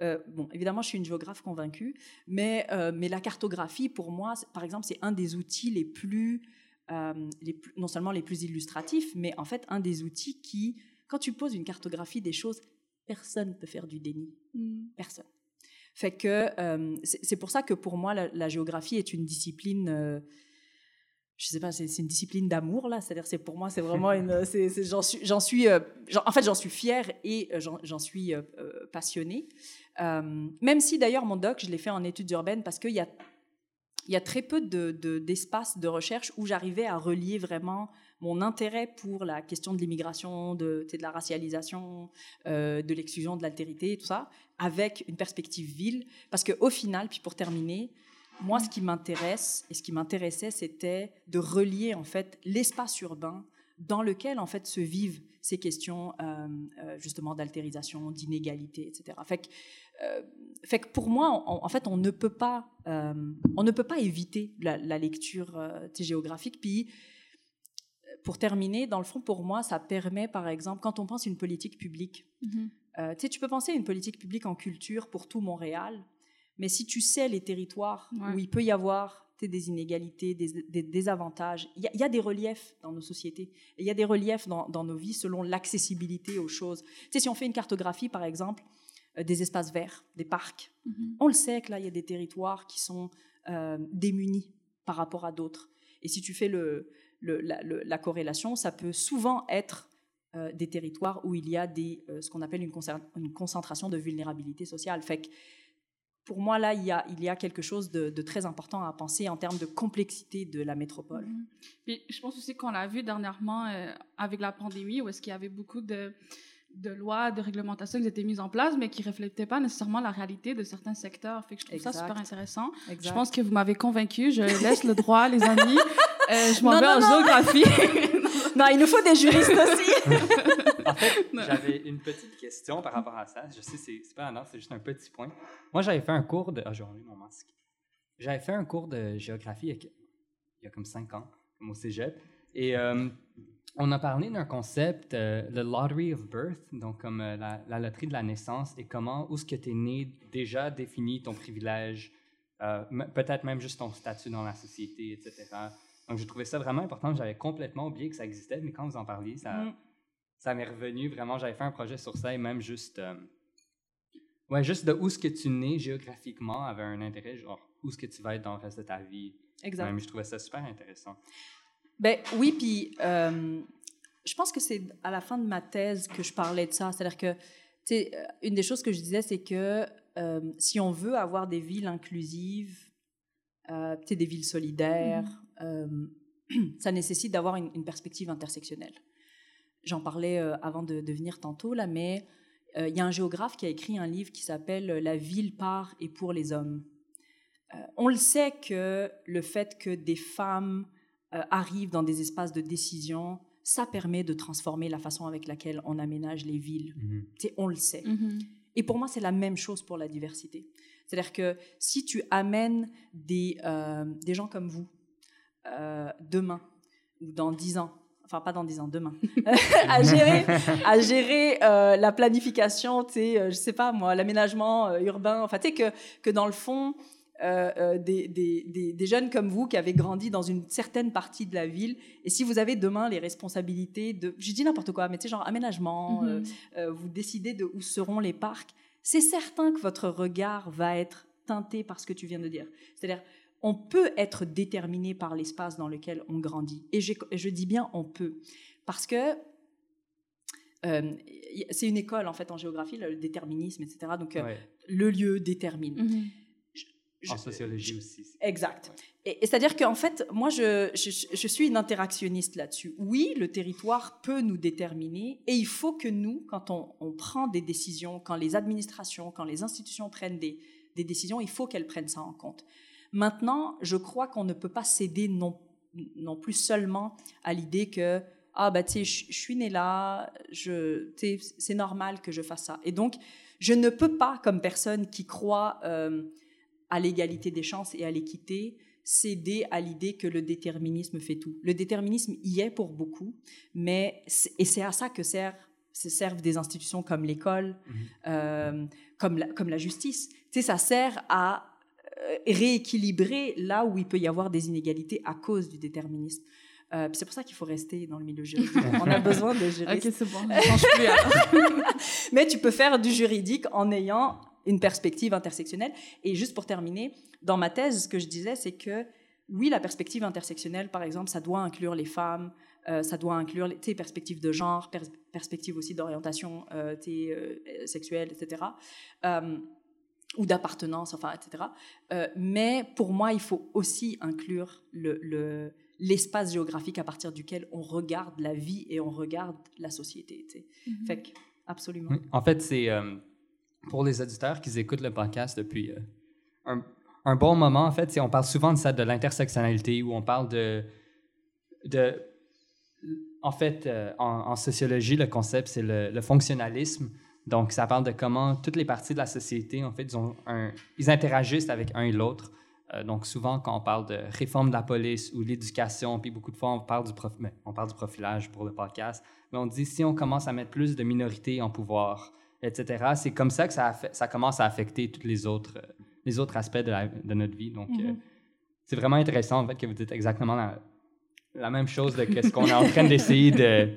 Euh, bon, évidemment, je suis une géographe convaincue, mais, euh, mais la cartographie, pour moi, par exemple, c'est un des outils les plus, euh, les plus, non seulement les plus illustratifs, mais en fait, un des outils qui, quand tu poses une cartographie des choses, personne ne peut faire du déni. Mm. Personne. Fait que c'est pour ça que pour moi, la, la géographie est une discipline euh, je sais pas, c'est une discipline d'amour là. C'est-à-dire, c'est pour moi, c'est vraiment une. J'en suis, j'en suis, euh, en fait, j'en suis fière et euh, j'en suis euh, passionnée. même si d'ailleurs mon doc, je l'ai fait en études urbaines parce qu'il y a, il y a très peu d'espaces de, de, de, recherche où j'arrivais à relier vraiment mon intérêt pour la question de l'immigration, de, de la racialisation, de l'exclusion, de l'altérité, tout ça, avec une perspective ville. Parce qu'au final, puis pour terminer, moi, ce qui m'intéresse et ce qui m'intéressait, c'était de relier en fait l'espace urbain dans lequel en fait se vivent ces questions euh, justement d'altérisation, d'inégalité, etc. Fait que, euh, fait que pour moi, en, en, fait, on ne peut pas, euh, on ne peut pas éviter la, la lecture géographique. Puis, pour terminer, dans le fond, pour moi, ça permet, par exemple, quand on pense une politique publique, mm -hmm. tu sais, tu peux penser à une politique publique en culture pour tout Montréal. Mais si tu sais les territoires ouais. où il peut y avoir des inégalités, des, des désavantages, il y, y, a des reliefs dans nos sociétés. Il y a des reliefs dans, dans nos vies selon l'accessibilité aux choses. Tu sais, si on fait une cartographie, par exemple, euh, des espaces verts, des parcs, mm -hmm. on le sait que là, il y a des territoires qui sont euh, démunis par rapport à d'autres. Et si tu fais le, le, la, le, la, corrélation, ça peut souvent être euh, des territoires où il y a des, euh, ce qu'on appelle une, une, concentration de vulnérabilité sociale. Fait que, pour moi, là, il y a, il y a quelque chose de, de, très important à penser en termes de complexité de la métropole. Mm -hmm. Et je pense aussi qu'on l'a vu dernièrement euh, avec la pandémie, où est-ce qu'il y avait beaucoup de, de lois, de réglementations qui étaient mises en place, mais qui ne reflétaient pas nécessairement la réalité de certains secteurs. Fait que je trouve exact. ça super intéressant. Exact. Je pense que vous m'avez convaincu. Je laisse le droit, les amis. euh, je m'en vais en non. géographie. Non, il nous faut des juristes aussi. En fait, j'avais une petite question par rapport à ça. Je sais, c'est c'est pas un c'est juste un petit point. Moi, j'avais fait un cours de. Ah, j'ai enlevé mon masque. J'avais fait un cours de géographie il y a, il y a comme cinq ans, comme au cégep. Et euh, on a parlé d'un concept, euh, le lottery of birth, donc comme euh, la, la loterie de la naissance, et comment, où ce que tu es né, déjà définit ton privilège, m- peut-être même juste ton statut dans la société, etc. Donc, j'ai trouvé ça vraiment important. J'avais complètement oublié que ça existait, mais quand vous en parliez, ça, Mm. Ça m'est revenu. Vraiment, j'avais fait un projet sur ça et même juste. euh, ouais, juste de où ce que tu nais géographiquement avait un intérêt, genre où ce que tu vas être dans le reste de ta vie. Exact. Même, je trouvais ça super intéressant. Ben oui, puis euh, je pense que c'est à la fin de ma thèse que je parlais de ça. C'est-à-dire que, tu sais, euh, une des choses que je disais, c'est que euh, si on veut avoir des villes inclusives, euh, tu sais, des villes solidaires, euh, ça nécessite d'avoir une, une perspective intersectionnelle. J'en parlais euh, avant de, de venir tantôt, là, mais euh, il y a un géographe qui a écrit un livre qui s'appelle La ville par et pour les hommes. Euh, on le sait que le fait que des femmes euh, arrivent dans des espaces de décision, ça permet de transformer la façon avec laquelle on aménage les villes. Tu sais, on le sait. Mhm. Et pour moi, c'est la même chose pour la diversité. C'est-à-dire que si tu amènes des, euh, des gens comme vous euh, demain ou dans dix ans, enfin pas dans dix ans, demain, à gérer, à gérer euh, la planification, tu sais, euh, je sais pas moi, l'aménagement euh, urbain, enfin tu sais que, que dans le fond, euh, des, des, des, des jeunes comme vous qui avez grandi dans une certaine partie de la ville, et si vous avez demain les responsabilités de, je dis n'importe quoi, mais tu sais, genre aménagement, Mhm. euh, euh, vous décidez de où seront les parcs, c'est certain que votre regard va être teinté par ce que tu viens de dire. C'est-à-dire, on peut être déterminé par l'espace dans lequel on grandit. Et je, je dis bien on peut. Parce que euh, c'est une école, en fait, en géographie, le déterminisme, etc. Donc, euh, Ouais. le lieu détermine. Mhm. Je- En sociologie aussi. Exact. Et, et c'est-à-dire qu'en fait, moi, je, je, je suis une interactionniste là-dessus. Oui, le territoire peut nous déterminer et il faut que nous, quand on, on prend des décisions, quand les administrations, quand les institutions prennent des, des décisions, il faut qu'elles prennent ça en compte. Maintenant, je crois qu'on ne peut pas céder non, non plus seulement à l'idée que ah bah tu sais je suis né là je c'est normal que je fasse ça. Et donc je ne peux pas comme personne qui croit euh, à l'égalité des chances et à l'équité céder à l'idée que le déterminisme fait tout. Le déterminisme y est pour beaucoup mais et c'est à ça que sert se servent des institutions comme l'école euh, comme la, comme la justice. Tu sais ça sert à rééquilibrer là où il peut y avoir des inégalités à cause du déterminisme. Euh, c'est pour ça qu'il faut rester dans le milieu juridique. On a besoin de juristes. Ok, c'est bon, je change plus alors. Mais tu peux faire du juridique en ayant une perspective intersectionnelle. Et juste pour terminer, dans ma thèse, ce que je disais, c'est que oui, la perspective intersectionnelle, par exemple, ça doit inclure les femmes, euh, ça doit inclure les perspectives de genre, pers- perspectives aussi d'orientation euh, euh, sexuelle, etc. Ou d'appartenance, enfin, etc. Euh, mais pour moi, il faut aussi inclure le, le- l'espace géographique à partir duquel on regarde la vie et on regarde la société. tu sais. Fait que, absolument. Oui. En fait, c'est euh, pour les auditeurs qui écoutent le podcast depuis euh, un, un bon moment. En fait, on parle souvent de ça, de l'intersectionnalité, où on parle de, de en fait, euh, en, en sociologie, le concept c'est le, le fonctionnalisme. Donc, ça parle de comment toutes les parties de la société, en fait, ils, ont un- ils interagissent avec un et l'autre. Euh, donc, souvent, quand on parle de réforme de la police ou l'éducation, puis beaucoup de fois, on parle, du prof- mais on parle du profilage pour le podcast, mais on dit si on commence à mettre plus de minorités en pouvoir, etc., c'est comme ça que ça, commence à affecter tous les autres, euh, les autres aspects de, la- de notre vie. Donc, euh, Mhm. c'est vraiment intéressant, en fait, que vous dites exactement la, la même chose de ce qu'on est en train d'essayer de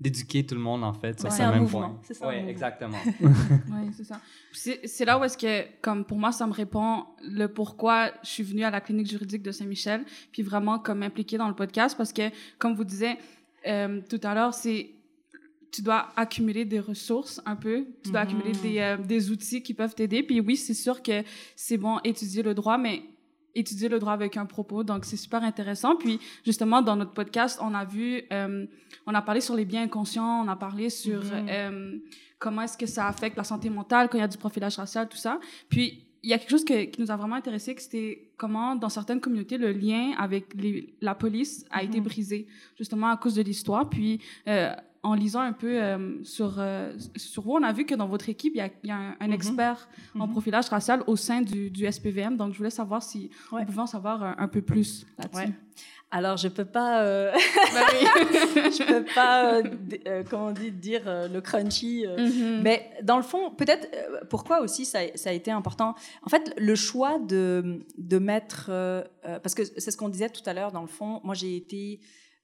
d'éduquer tout le monde, en fait, sur Ouais. ce C'est un même mouvement, point. c'est ça, mouvement. exactement. Oui, c'est ça. C'est là où est-ce que, comme pour moi, ça me répond le pourquoi je suis venue à la clinique juridique de Saint-Michel, puis vraiment comme impliquée dans le podcast, parce que, comme vous disiez euh, tout à l'heure, c'est tu dois accumuler des ressources un peu, tu dois accumuler des, euh, des outils qui peuvent t'aider. Puis oui, c'est sûr que c'est bon étudier le droit, mais étudier le droit avec un propos, donc c'est super intéressant. Puis justement, dans notre podcast, on a vu, euh, on a parlé sur les biens inconscients, on a parlé sur Mhm. euh, comment est-ce que ça affecte la santé mentale quand il y a du profilage racial, tout ça. Puis il y a quelque chose que- qui nous a vraiment intéressé, que c'était comment, dans certaines communautés, le lien avec les- la police a été Mhm. brisé, justement à cause de l'histoire. Puis, euh, en lisant un peu euh, sur, euh, sur vous, on a vu que dans votre équipe, il y a, il y a un, un Mhm. expert en Mhm. profilage racial au sein du, du SPVM. Donc, je voulais savoir si Ouais. on pouvait en savoir un, un peu plus là-dessus. Ouais. Alors, je peux pas, euh, Ben oui. je peux pas, euh, euh, comment on dit, dire euh, le crunchy. euh, Mhm. Mais dans le fond, peut-être euh, pourquoi aussi ça, ça a été important? En fait, le choix de, de mettre, euh, euh, parce que c'est ce qu'on disait tout à l'heure, dans le fond, moi j'ai été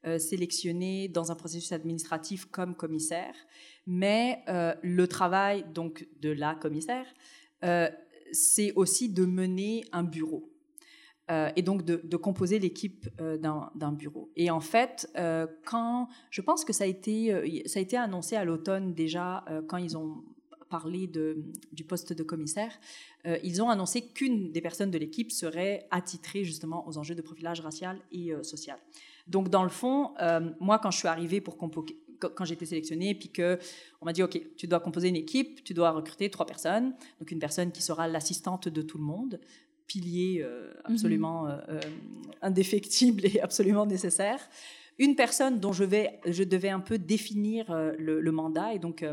euh, sélectionnée dans un processus administratif comme commissaire, mais euh, le travail donc de la commissaire, euh, c'est aussi de mener un bureau. Et donc de, composer l'équipe d'un bureau. Et en fait, quand je pense que ça a été, ça a été annoncé à l'automne déjà, quand ils ont parlé de, du poste de commissaire, ils ont annoncé qu'une des personnes de l'équipe serait attitrée justement aux enjeux de profilage racial et social. Donc dans le fond, euh, moi quand je suis arrivée pour quand été sélectionnée, puis que on m'a dit ok, tu dois composer une équipe, tu dois recruter trois personnes, donc une personne qui sera l'assistante de tout le monde, pilier euh, absolument euh, euh, indéfectible et absolument nécessaire. Une personne dont je, vais, je devais un peu définir le, le mandat, et donc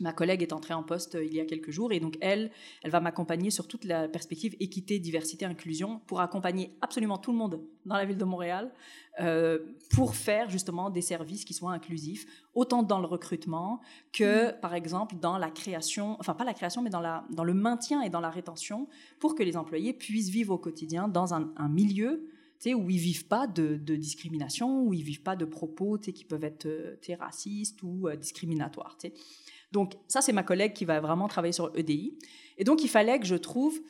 ma collègue est entrée en poste euh, il y a quelques jours, et donc elle, elle va m'accompagner sur toute la perspective équité, diversité, inclusion, pour accompagner absolument tout le monde dans la ville de Montréal, euh, pour faire justement des services qui soient inclusifs, autant dans le recrutement que, par exemple, dans la création, enfin pas la création, mais dans, la, dans le maintien et dans la rétention, pour que les employés puissent vivre au quotidien dans un, un milieu où ils vivent pas de, de discrimination, où ils vivent pas de propos qui peuvent être euh, racistes ou euh, discriminatoires. tu sais. Donc ça, c'est ma collègue qui va vraiment travailler sur EDI. Et donc il fallait que je trouve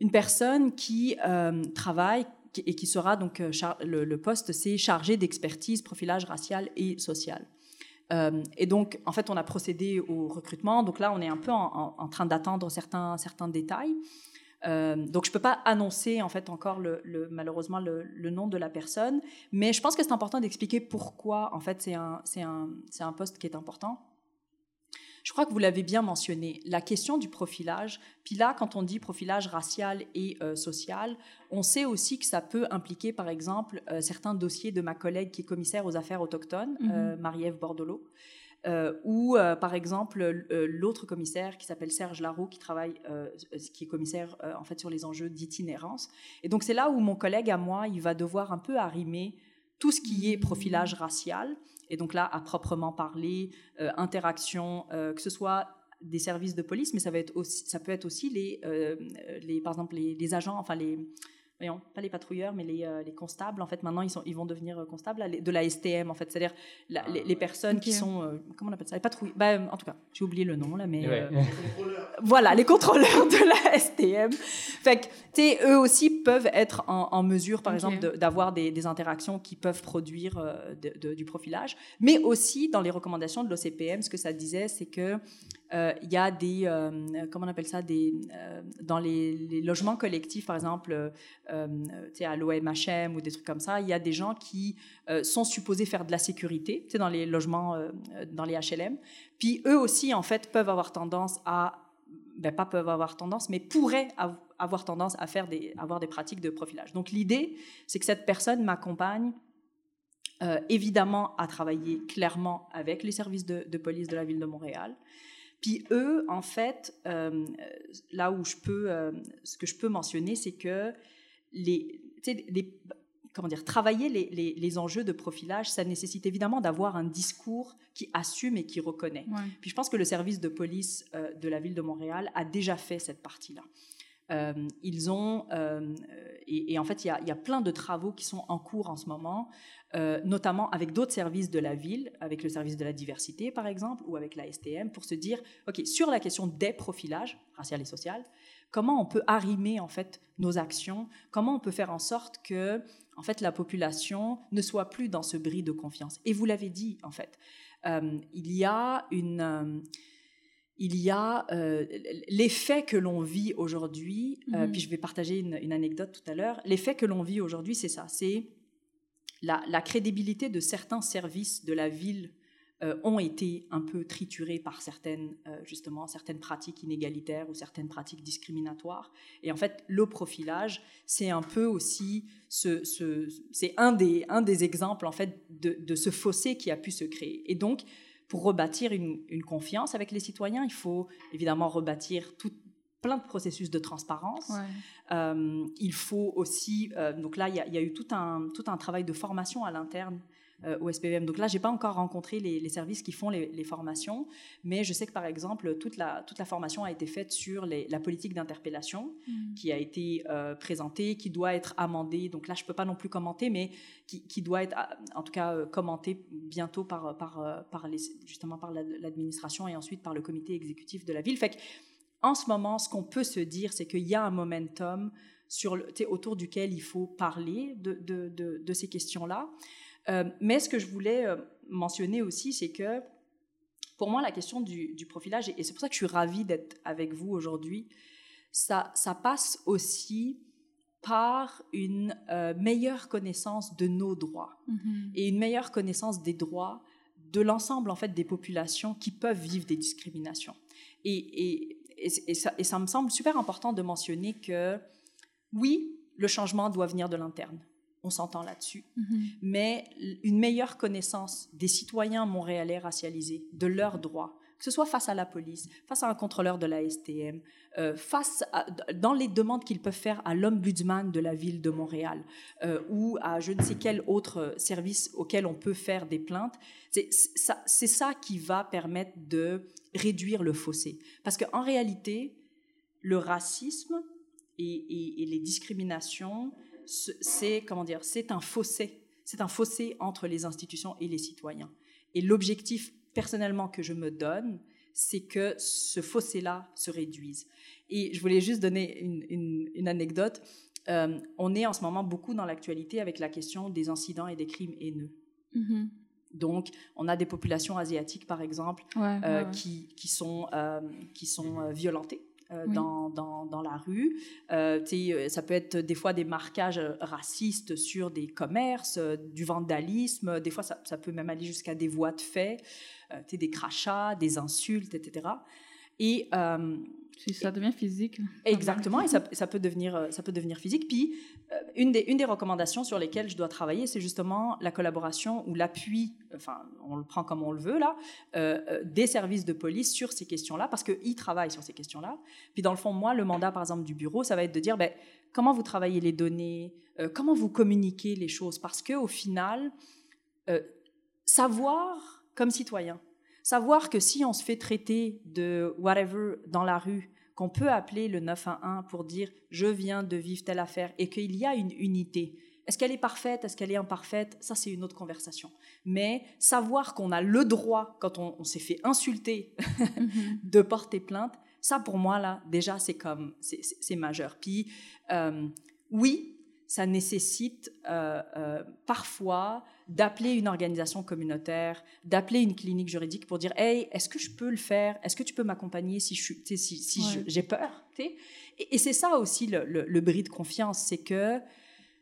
une personne qui euh, travaille et qui sera donc euh, le, poste, c'est chargé d'expertise, profilage racial et social. Euh, et donc, en fait, on a procédé au recrutement. Donc là, on est un peu en, train d'attendre certains, certains détails. Donc, je peux pas annoncer en fait encore malheureusement le, nom de la personne, mais je pense que c'est important d'expliquer pourquoi en fait c'est un, un, un poste qui est important. Je crois que vous l'avez bien mentionné, la question du profilage. Puis là, quand on dit profilage racial et euh, social, on sait aussi que ça peut impliquer, par exemple, euh, certains dossiers de ma collègue qui est commissaire aux affaires autochtones, Mhm. euh, Marie-Ève Bordelot, ou par exemple l'autre commissaire qui s'appelle Serge Larreau, qui travaille, qui est commissaire en fait sur les enjeux d'itinérance. Et donc c'est là où mon collègue à moi, il va devoir un peu arrimer tout ce qui est profilage racial. Et donc là, à proprement parler, euh, interaction, euh, que ce soit des services de police, mais ça, peut être aussi les, euh, par exemple, les agents, enfin les, voyons, pas les patrouilleurs, mais les, euh, les constables. En fait, maintenant, ils, sont, ils vont devenir euh, constables là, les- de la STM, en fait. C'est-à-dire la- les, les personnes qui sont, euh, comment on appelle ça, les patrouilles. Bah, en tout cas, j'ai oublié le nom là, mais Ouais. euh, voilà, les contrôleurs de la STM. Fait que, tu sais, eux aussi peuvent être en, en mesure, par exemple, de- d'avoir des, des interactions qui peuvent produire euh, de- de- du profilage. Mais aussi, dans les recommandations de l'OCPM, ce que ça disait, c'est que euh, il y a des, euh, comment on appelle ça, des, euh, dans les, logements collectifs, par exemple, euh, euh, à l'OMHM ou des trucs comme ça, il y a des gens qui euh, sont supposés faire de la sécurité, dans les logements, euh, euh, dans les HLM. Puis eux aussi, en fait, peuvent avoir tendance à ben, pas peuvent avoir tendance, mais pourraient av- avoir tendance à faire des, avoir des pratiques de profilage. Donc l'idée, c'est que cette personne m'accompagne euh, évidemment à travailler clairement avec les services de police de la ville de Montréal. Puis eux, en fait, euh, là où je peux, euh, ce que je peux mentionner, c'est que les, comment dire, travailler les, les- les enjeux de profilage, ça nécessite évidemment d'avoir un discours qui assume et qui reconnaît. Ouais. Puis je pense que le service de police euh, de la ville de Montréal a déjà fait cette partie-là. Euh, ils ont, euh, et, en fait, il y, a, plein de travaux qui sont en cours en ce moment, euh, notamment avec d'autres services de la ville, avec le service de la diversité par exemple, ou avec la STM, pour se dire, ok, sur la question des profilages racial et social, comment on peut arrimer en fait nos actions, comment on peut faire en sorte que en fait la population ne soit plus dans ce bris de confiance? Et vous l'avez dit en fait, il y a une il y a euh, l'effet que l'on vit aujourd'hui, euh, Mhm. puis je vais partager une, une anecdote tout à l'heure, l'effet que l'on vit aujourd'hui, c'est ça, c'est la, la crédibilité de certains services de la ville euh, ont été un peu triturés par certaines, justement, certaines pratiques inégalitaires ou certaines pratiques discriminatoires. Et en fait, le profilage, c'est un peu aussi, ce, ce, c'est un des, un des exemples, en fait, de, de, ce fossé qui a pu se créer. Et donc, pour rebâtir une, une confiance avec les citoyens, il faut évidemment rebâtir tout, plein de processus de transparence. Ouais. Euh, il faut aussi, euh, donc là, il y, a, il y, a eu tout un, tout un travail de formation à l'interne au SPVM. Donc là, j'ai pas encore rencontré les, les services qui font les, les, formations, mais je sais que par exemple, toute la, toute la formation a été faite sur les, la politique d'interpellation, mmh. qui a été euh, présentée, qui doit être amendée. Donc là, je peux pas non plus commenter, mais qui, qui doit être, en tout cas, euh, commentée bientôt par, par, par les, justement par l'administration et ensuite par le comité exécutif de la ville. Fait que, en ce moment, ce qu'on peut se dire, c'est qu'il y a un momentum sur le, autour duquel il faut parler de, de, de, de ces questions-là. Euh, mais ce que je voulais euh, mentionner aussi, c'est que pour moi, la question du, du profilage, et, c'est pour ça que je suis ravie d'être avec vous aujourd'hui, ça, ça, passe aussi par une euh, meilleure connaissance de nos droits mm -hmm. et une meilleure connaissance des droits de l'ensemble en fait des populations qui peuvent vivre des discriminations. Et, et, et, ça, et ça me semble super important de mentionner que oui, le changement doit venir de l'interne on s'entend là-dessus, mm -hmm. mais une meilleure connaissance des citoyens montréalais racialisés, de leurs droits, que ce soit face à la police, face à un contrôleur de la STM, euh, face à, dans les demandes qu'ils peuvent faire à l'ombudsman de la ville de Montréal euh, ou à je ne sais quel autre service auquel on peut faire des plaintes, c'est ça, ça qui va permettre de réduire le fossé. Parce qu'en réalité, le racisme et, et, et les discriminations, c'est comment dire, c'est un fossé, c'est un fossé entre les institutions et les citoyens. Et l'objectif personnellement que je me donne, c'est que ce fossé-là se réduise. Et je voulais juste donner une, une, une anecdote. Euh, on est en ce moment beaucoup dans l'actualité avec la question des incidents et des crimes haineux. Mm -hmm. Donc, on a des populations asiatiques, par exemple, ouais, euh, ouais, ouais. Qui, qui, sont, euh, qui sont euh, violentées euh, oui. dans, dans, dans, la rue. Euh, ça peut être des fois des marquages racistes sur des commerces, euh, du vandalisme. Des fois, ça, ça peut même aller jusqu'à des voies de fait, euh, des crachats, des insultes, etc. Et euh, ça devient physique. Exactement, et ça, ça, peut devenir, ça peut devenir physique. Puis, euh, une, des, une des recommandations sur lesquelles je dois travailler, c'est justement la collaboration ou l'appui, enfin, on le prend comme on le veut, là, euh, des services de police sur ces questions-là, parce qu'ils travaillent sur ces questions-là. Puis, dans le fond, moi, le mandat, par exemple, du bureau, ça va être de dire, ben, comment vous travaillez les données, euh, comment vous communiquez les choses, parce qu'au final, euh, savoir, comme citoyen, Savoir que si on se fait traiter de whatever dans la rue, qu'on peut appeler le 911 pour dire je viens de vivre telle affaire et qu'il y a une unité. Est-ce qu'elle est parfaite Est-ce qu'elle est imparfaite? Ça, c'est une autre conversation. Mais savoir qu'on a le droit, quand on, on s'est fait insulter, de porter plainte, ça, pour moi, là, déjà, c'est comme, c'est majeur. Puis, euh, oui, ça nécessite euh, euh, parfois d'appeler une organisation communautaire, d'appeler une clinique juridique pour dire Hey, est-ce que je peux le faire? Est-ce que tu peux m'accompagner si j'ai si, si ouais. peur Et, et c'est ça aussi le, le, le, bris de confiance c'est que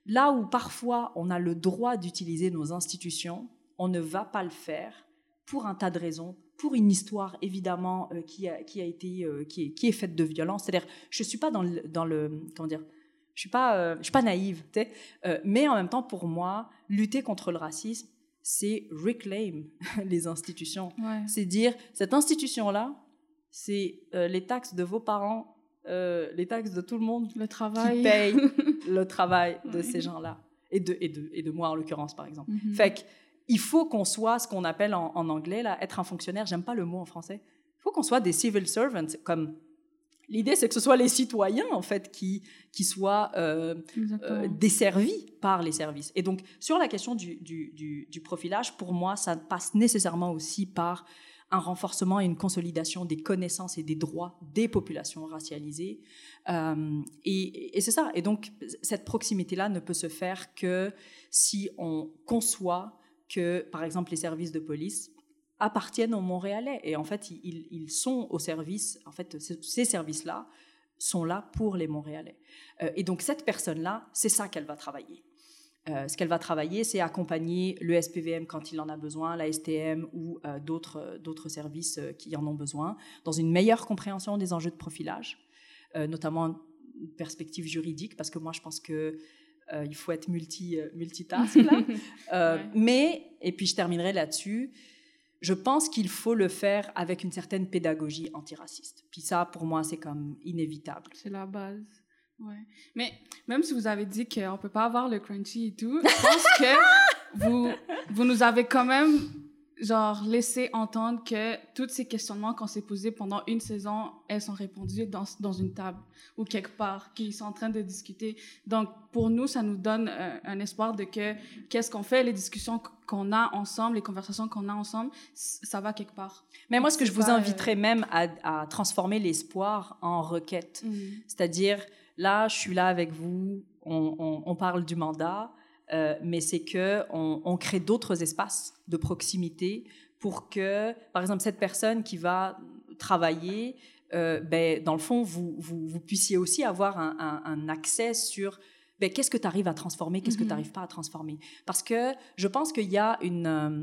là où parfois on a le droit d'utiliser nos institutions, on ne va pas le faire pour un tas de raisons, pour une histoire évidemment euh, qui, a, qui, a été, euh, qui, est, qui est faite de violence. C'est-à-dire, je ne suis pas dans le, dans le comment dire, je suis pas, euh, je suis pas naïve, euh, mais en même temps, pour moi, lutter contre le racisme, c'est reclaim les institutions. Ouais. C'est dire, cette institution-là, c'est euh, les taxes de vos parents, les taxes de tout le monde le travail. qui paye le travail de ouais. ces gens-là. Et de, et, de, et de moi, en l'occurrence, par exemple. Mm -hmm. Fait que, il faut qu'on soit ce qu'on appelle en, en, anglais, là, être un fonctionnaire, j'aime pas le mot en français, il faut qu'on soit des civil servants, comme L'idée, c'est que ce soit les citoyens, en fait, qui, qui soient euh, euh, desservis par les services. Et donc, sur la question du, du, du, du, profilage, pour moi, ça passe nécessairement aussi par un renforcement et une consolidation des connaissances et des droits des populations racialisées. Euh, et, et c'est ça. Et donc, cette proximité-là ne peut se faire que si on conçoit que, par exemple, les services de police appartiennent aux Montréalais. Et en fait, ils, ils sont au service, en fait, ces services-là sont là pour les Montréalais. Euh, et donc, cette personne-là, c'est ça qu'elle va travailler. euh, ce qu'elle va travailler, c'est accompagner le SPVM quand il en a besoin, la STM ou euh, d'autres, d'autres services euh, qui en ont besoin, dans une meilleure compréhension des enjeux de profilage, notamment une perspective juridique, parce que moi je pense que il faut être multi, multitask là. Mais, et puis je terminerai là-dessus, je pense qu'il faut le faire avec une certaine pédagogie antiraciste. Puis ça, pour moi, c'est comme inévitable. C'est la base. Ouais. Mais même si vous avez dit qu'on ne peut pas avoir le crunchy et tout, je pense que vous, vous nous avez quand même genre laissé entendre que tous ces questionnements qu'on s'est posés pendant une saison, elles sont répondues dans, dans une table ou quelque part, qu'ils sont en train de discuter. Donc, pour nous, ça nous donne euh, un espoir de que qu'est-ce qu'on fait, les discussions qu'on a ensemble, les conversations qu'on a ensemble, ça va quelque part. Mais moi, ce que je vous inviterais euh, même à, à, transformer l'espoir en requête. Mm. C'est-à-dire, Là, je suis là avec vous, on, parle du mandat, euh, mais c'est que on, crée d'autres espaces de proximité pour que, par exemple, cette personne qui va travailler, euh, ben, dans le fond, vous, vous, puissiez aussi avoir un, accès sur ben, qu'est-ce que tu arrives à transformer, qu'est-ce que mm-hmm. tu n'arrives pas à transformer. Parce que je pense qu'il y a une... Euh,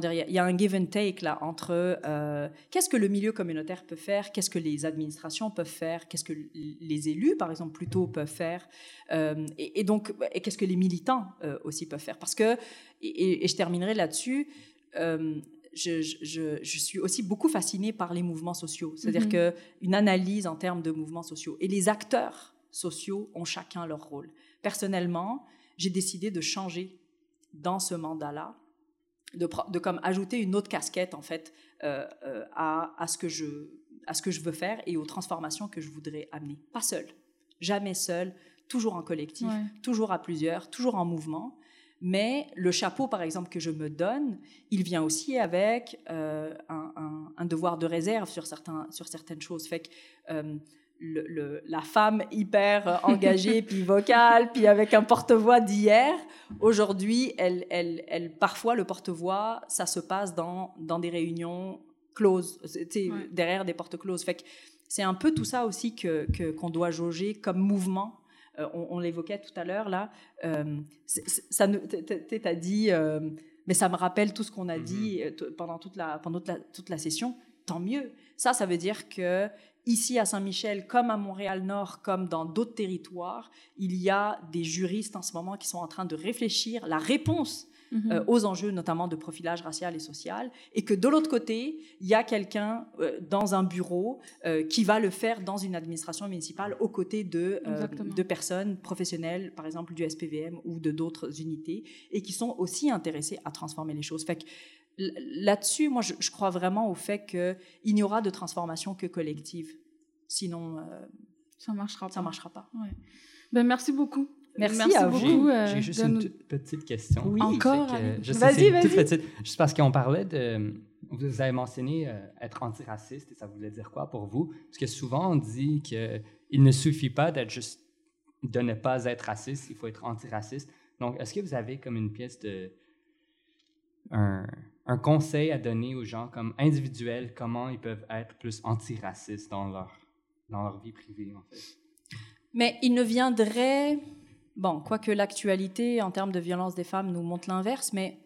il y, a un give and take là entre euh, qu'est-ce que le milieu communautaire peut faire, qu'est-ce que les administrations peuvent faire, qu'est-ce que les élus, par exemple, plutôt peuvent faire, euh, et, donc, et qu'est-ce que les militants euh, aussi peuvent faire. Parce que, et, je terminerai là-dessus, je, suis aussi beaucoup fascinée par les mouvements sociaux. C'est-à-dire mm-hmm. qu'une analyse en termes de mouvements sociaux. Et les acteurs sociaux ont chacun leur rôle. Personnellement, j'ai décidé de changer dans ce mandat-là de, comme ajouter une autre casquette en fait euh, euh, à, à, ce que je, à ce que je veux faire et aux transformations que je voudrais amener. Pas seul, jamais seul, toujours en collectif, toujours à plusieurs, toujours en mouvement. Mais le chapeau, par exemple, que je me donne, il vient aussi avec euh, un, un, devoir de réserve sur, certains, sur certaines choses. Fait que la femme hyper engagée, puis vocale, puis avec un porte-voix d'hier, aujourd'hui, elle, elle, elle, parfois, le porte-voix, ça se passe dans, dans des réunions closes, derrière des portes closes. Fait c'est un peu tout ça aussi que, qu'on doit jauger comme mouvement. Euh, on, l'évoquait tout à l'heure, là. Euh, ça, t'as dit, euh, mais ça me rappelle tout ce qu'on a mm-hmm. dit pendant, toute la, pendant toute la, toute la session. Tant mieux. Ça, ça veut dire que ici à Saint-Michel, comme à Montréal-Nord, comme dans d'autres territoires, il y a des juristes en ce moment qui sont en train de réfléchir la réponse mhm. euh, aux enjeux notamment de profilage racial et social, et que de l'autre côté, il y a quelqu'un euh, dans un bureau euh, qui va le faire dans une administration municipale aux côtés de, de personnes professionnelles, par exemple du SPVM ou de d'autres unités, et qui sont aussi intéressés à transformer les choses. Fait que, Là-dessus, moi, je, crois vraiment au fait qu'il n'y aura de transformation que collective. Sinon, euh, ça marchera ça marchera pas. Ben, merci beaucoup. Merci, à vous. Euh, J'ai juste une petite question. Oui, Encore. Vas-y, vas-y. Juste parce qu'on parlait de. Vous avez mentionné euh, être antiraciste et ça voulait dire quoi pour vous? Parce que souvent on dit qu'il ne suffit pas d'être juste de ne pas être raciste, il faut être antiraciste. Donc, est-ce que vous avez comme une pièce de un, un conseil à donner aux gens comme individuels, comment ils peuvent être plus antiracistes dans leur, dans leur vie privée, en fait? Mais il ne viendrait, bon, quoique l'actualité en termes de violence des femmes nous montre l'inverse, mais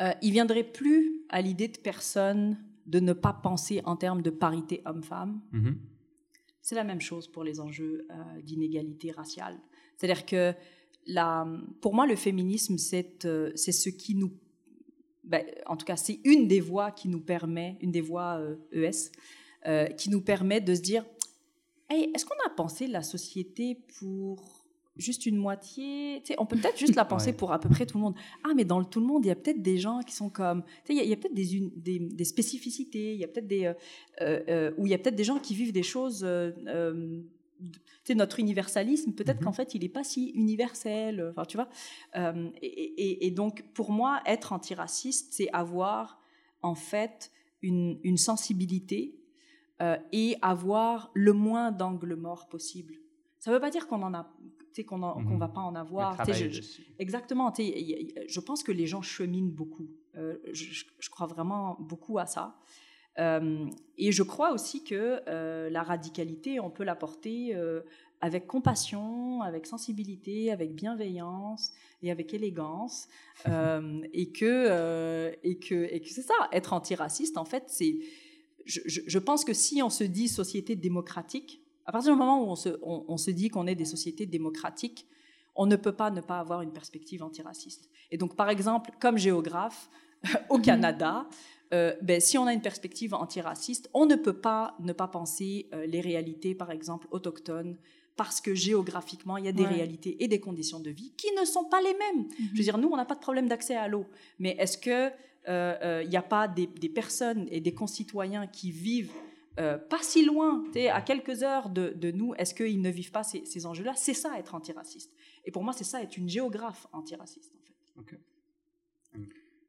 euh, il viendrait plus à l'idée de personne de ne pas penser en termes de parité homme-femme. Mm-hmm. C'est la même chose pour les enjeux euh, d'inégalité raciale. C'est-à-dire que la, pour moi, le féminisme, c'est euh, c'est ce qui nous ben, en tout cas, c'est une des voies qui nous permet, une des voies ES, euh, e euh, qui nous permet de se dire est-ce qu'on a pensé la société pour juste une moitié? On peut peut-être juste la penser pour à peu près tout le monde. Ah, mais dans tout le monde, il y a peut-être des gens qui sont comme. Il y a, peut-être des, des, spécificités, il y a peut-être des. Euh, où il y a peut-être des gens qui vivent des choses notre universalisme, peut-être mhm. qu'en fait, il n'est pas si universel. Enfin, tu vois. Euh, et, donc, pour moi, être antiraciste, c'est avoir en fait une, sensibilité euh, et avoir le moins d'angles morts possible. Ça ne veut pas dire qu'on en a, qu'on ne mhm. va pas en avoir. exactement. Je pense que les gens cheminent beaucoup. Euh, je, je, crois vraiment beaucoup à ça. Euh, et je crois aussi que euh, la radicalité, on peut l'apporter euh, avec compassion, avec sensibilité, avec bienveillance et avec élégance. Euh, et que, euh, et que, et que c'est ça, être antiraciste, en fait, c'est. Je, je, je pense que si on se dit société démocratique, à partir du moment où on se, on, on se dit qu'on est des sociétés démocratiques, on ne peut pas ne pas avoir une perspective antiraciste. Et donc, par exemple, comme géographe, au Canada, euh, ben, si on a une perspective antiraciste, on ne peut pas ne pas penser euh, les réalités, par exemple, autochtones, parce que géographiquement, il y a des Ouais. réalités et des conditions de vie qui ne sont pas les mêmes. Je veux dire, nous, on n'a pas de problème d'accès à l'eau, mais est-ce que euh, euh, n'y a pas des, des personnes et des concitoyens qui vivent euh, pas si loin, à quelques heures de, de nous, est-ce qu'ils ne vivent pas ces, ces enjeux-là? C'est ça être antiraciste. Et pour moi, c'est ça être une géographe antiraciste. En fait.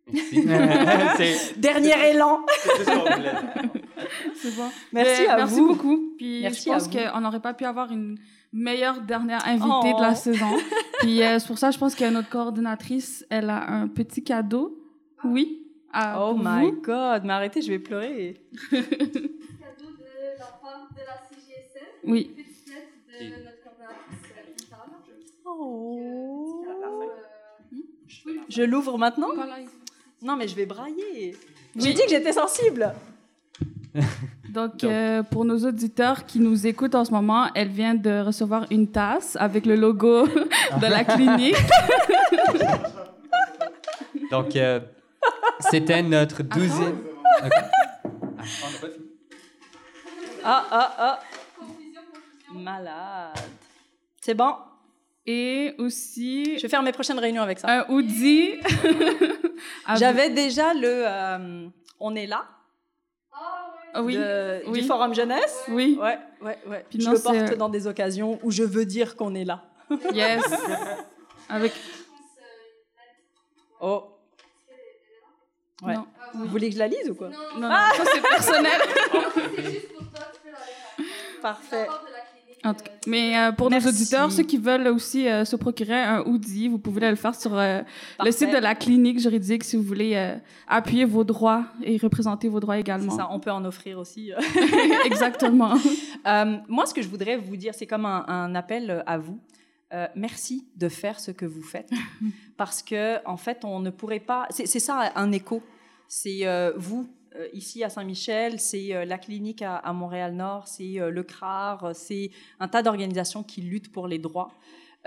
Dernier élan. c'est bon. Merci Mais à merci vous. beaucoup. Puis Merci je pense qu'on n'aurait pas pu avoir une meilleure dernière invitée de la Oh. saison. Puis euh, c'est pour ça, je pense que notre coordinatrice, elle a un petit cadeau. Oui. à- Oh my vous. god, mais arrêtez, je vais pleurer. Cadeau de la part de la CGSN. Oui. Une petite lettre de notre coordinatrice. Oh. Euh, Je l'ouvre maintenant Voilà. Non, mais je vais brailler. Oui. J'ai dit que j'étais sensible. Donc, euh, pour nos auditeurs qui nous écoutent en ce moment, elle vient de recevoir une tasse avec le logo de la clinique. Donc, euh, c'était notre douzième. Ah, fini. Ah, ah, ah. Malade. C'est bon? Et aussi Je vais faire mes prochaines réunions avec ça. un hoodie. avec- J'avais déjà le euh, On est là Ah oui. de- oui. du Forum Jeunesse. Oui. Ouais, ouais, ouais. Puis je le porte dans des occasions où je veux dire qu'on est là. Yes. Avec. Oh. Ouais. Non. Vous voulez que je la lise ou quoi? Non, Non, non, ça c'est personnel. c'est juste pour toi, tu peux la lire. Parfait. En tout cas, mais euh, pour Merci. nos auditeurs, ceux qui veulent aussi euh, se procurer un hoodie, vous pouvez le faire sur euh, le site de la clinique juridique si vous voulez appuyer vos droits et représenter vos droits C'est également. ça, on peut en offrir aussi. Exactement. Moi, ce que je voudrais vous dire, c'est comme un, un appel à vous. Euh, merci de faire ce que vous faites parce que en fait, on ne pourrait pas. C'est ça un écho. C'est euh, vous ici à Saint-Michel, c'est euh, la clinique à, Montréal-Nord, c'est euh, le CRAR, euh, c'est un tas d'organisations qui luttent pour les droits.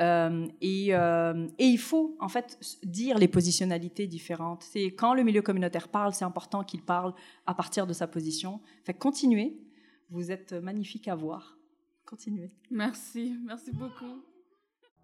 Euh, et, euh, il faut en fait dire les positionnalités différentes. C'est quand le milieu communautaire parle, c'est important qu'il parle à partir de sa position. Fait continuez. Vous êtes magnifique à voir. Continuez. Merci. Merci beaucoup.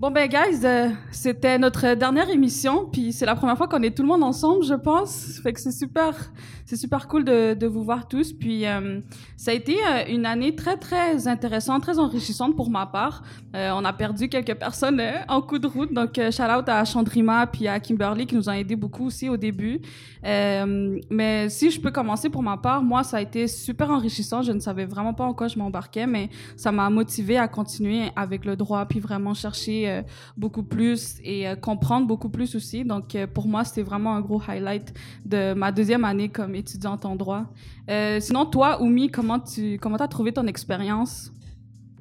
Bon ben guys, euh, c'était notre dernière émission, puis c'est la première fois qu'on est tout le monde ensemble, je pense. Fait que c'est super, c'est super cool de, de vous voir tous. Puis euh, ça a été euh, une année très très intéressante, très enrichissante pour ma part. Euh, on a perdu quelques personnes euh, en coup de route, donc shout out à Chandrima puis à Kimberly qui nous ont aidé beaucoup aussi au début. Mais si je peux commencer pour ma part, moi ça a été super enrichissant. Je ne savais vraiment pas en quoi je m'embarquais, mais ça m'a motivé à continuer avec le droit puis vraiment chercher euh, beaucoup plus et euh, comprendre beaucoup plus aussi. Donc, euh, pour moi, c'était vraiment un gros highlight de ma deuxième année comme étudiante en droit. Euh, sinon, toi, Oumi, comment tu comment as trouvé ton expérience?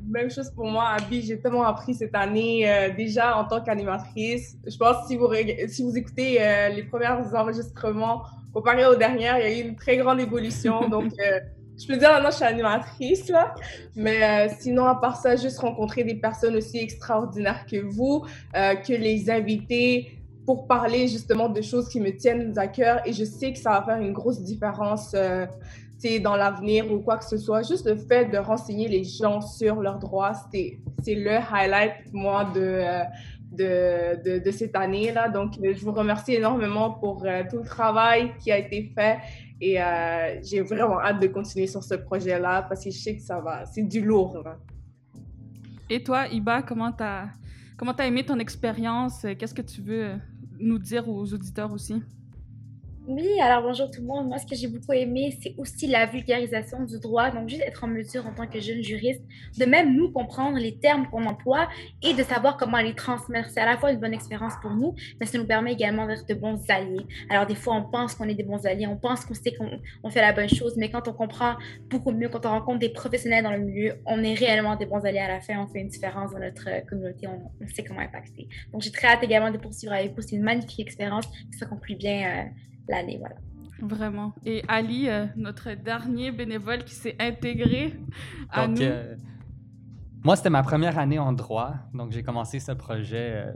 Même chose pour moi, Abby, j'ai tellement appris cette année euh, déjà en tant qu'animatrice. Je pense que si vous, si vous écoutez euh, les premiers enregistrements comparé aux dernières, il y a eu une très grande évolution. Donc, je peux dire maintenant je suis animatrice, là. Mais euh, sinon, à part ça, juste rencontrer des personnes aussi extraordinaires que vous, euh, que les inviter pour parler justement de choses qui me tiennent à cœur. Et je sais que ça va faire une grosse différence. euh, dans l'avenir ou quoi que ce soit, juste le fait de renseigner les gens sur leurs droits, c'est le highlight, moi, de, euh, de, de, cette année-là. Donc, je vous remercie énormément pour tout le travail qui a été fait et euh, j'ai vraiment hâte de continuer sur ce projet-là parce que je sais que ça va, c'est du lourd. Et toi, Iba, comment t'as comment t'as aimé ton expérience? Qu'est-ce que tu veux nous dire aux auditeurs aussi? Oui, alors bonjour tout le monde. Moi, ce que j'ai beaucoup aimé, c'est aussi la vulgarisation du droit. Donc, juste être en mesure en tant que jeune juriste de même nous comprendre les termes qu'on emploie et de savoir comment les transmettre. C'est à la fois une bonne expérience pour nous, mais ça nous permet également d'être de bons alliés. Alors, des fois, on pense qu'on est des bons alliés, on pense qu'on sait qu'on fait la bonne chose, mais quand on comprend beaucoup mieux, quand on rencontre des professionnels dans le milieu, on est réellement des bons alliés à la fin. On fait une différence dans notre communauté, on, on sait comment impacter. Donc, j'ai très hâte également de poursuivre avec vous. C'est une magnifique expérience. Ça conclut bien. Euh, l'année. Voilà. Vraiment. Et Ali, euh, notre dernier bénévole qui s'est intégré à nous. Euh, moi, c'était ma première année en droit. Donc, j'ai commencé ce projet euh,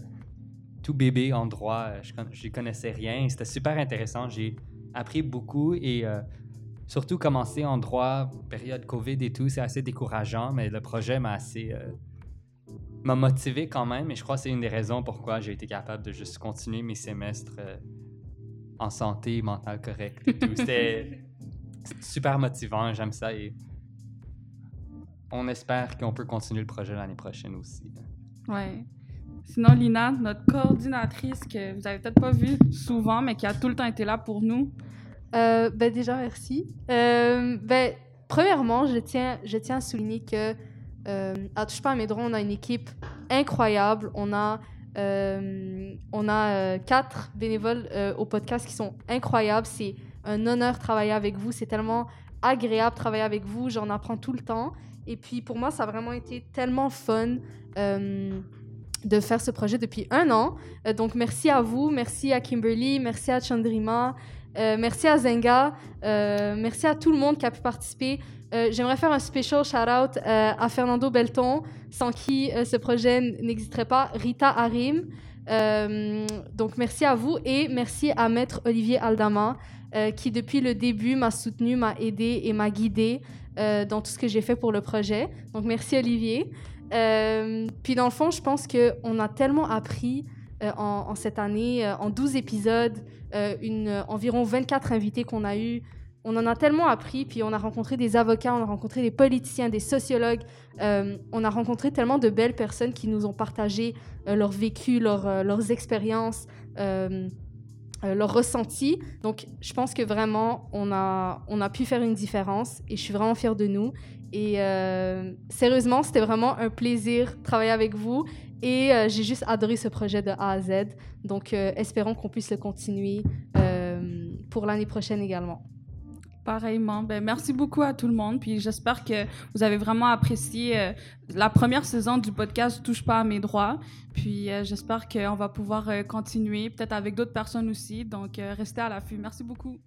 tout bébé en droit. Je n'y connaissais rien. C'était super intéressant. J'ai appris beaucoup et surtout commencer en droit, période COVID et tout, c'est assez décourageant, mais le projet m'a assez m'a motivé quand même et je crois que c'est une des raisons pourquoi j'ai été capable de juste continuer mes semestres en santé mentale correcte et tout. C'était super motivant, j'aime ça et on espère qu'on peut continuer le projet l'année prochaine aussi. Ouais. Sinon, Lina, notre coordinatrice que vous avez peut-être pas vue souvent, mais qui a tout le temps été là pour nous. Euh, ben déjà, merci. Euh, ben, premièrement, je tiens, je tiens à souligner que euh, à Touche pas à mes droits, on a une équipe incroyable. On a euh, on a euh, quatre bénévoles euh, au podcast qui sont incroyables. C'est un honneur de travailler avec vous. C'est tellement agréable de travailler avec vous. J'en apprends tout le temps. Et puis pour moi, ça a vraiment été tellement fun de faire ce projet depuis un an. donc merci à vous, merci à Kimberly, merci à Chandrima, merci à Zenga, merci à tout le monde qui a pu participer. Euh, j'aimerais faire un special shout-out euh, à Fernando Belton, sans qui euh, ce projet n'existerait pas, Rita Harim. donc merci à vous et merci à Maître Olivier Aldama, qui depuis le début m'a soutenu, m'a aidé et m'a guidé dans tout ce que j'ai fait pour le projet. Donc merci Olivier. puis dans le fond, je pense qu'on a tellement appris en, en, cette année, en 12 épisodes, une, environ 24 invités qu'on a eus, on en a tellement appris, puis on a rencontré des avocats, on a rencontré des politiciens, des sociologues, euh, on a rencontré tellement de belles personnes qui nous ont partagé euh, leur vécu, leur, euh, leurs expériences, leurs ressentis. Donc, je pense que vraiment, on a, on a pu faire une différence et je suis vraiment fière de nous. Et sérieusement, c'était vraiment un plaisir de travailler avec vous et j'ai juste adoré ce projet de A à Z. Donc, espérons qu'on puisse le continuer pour l'année prochaine également. Pareillement. Ben, merci beaucoup à tout le monde. Puis j'espère que vous avez vraiment apprécié euh, la première saison du podcast Touche pas à mes droits. Puis euh, j'espère qu'on va pouvoir euh, continuer, peut-être avec d'autres personnes aussi. Donc restez à l'affût. Merci beaucoup.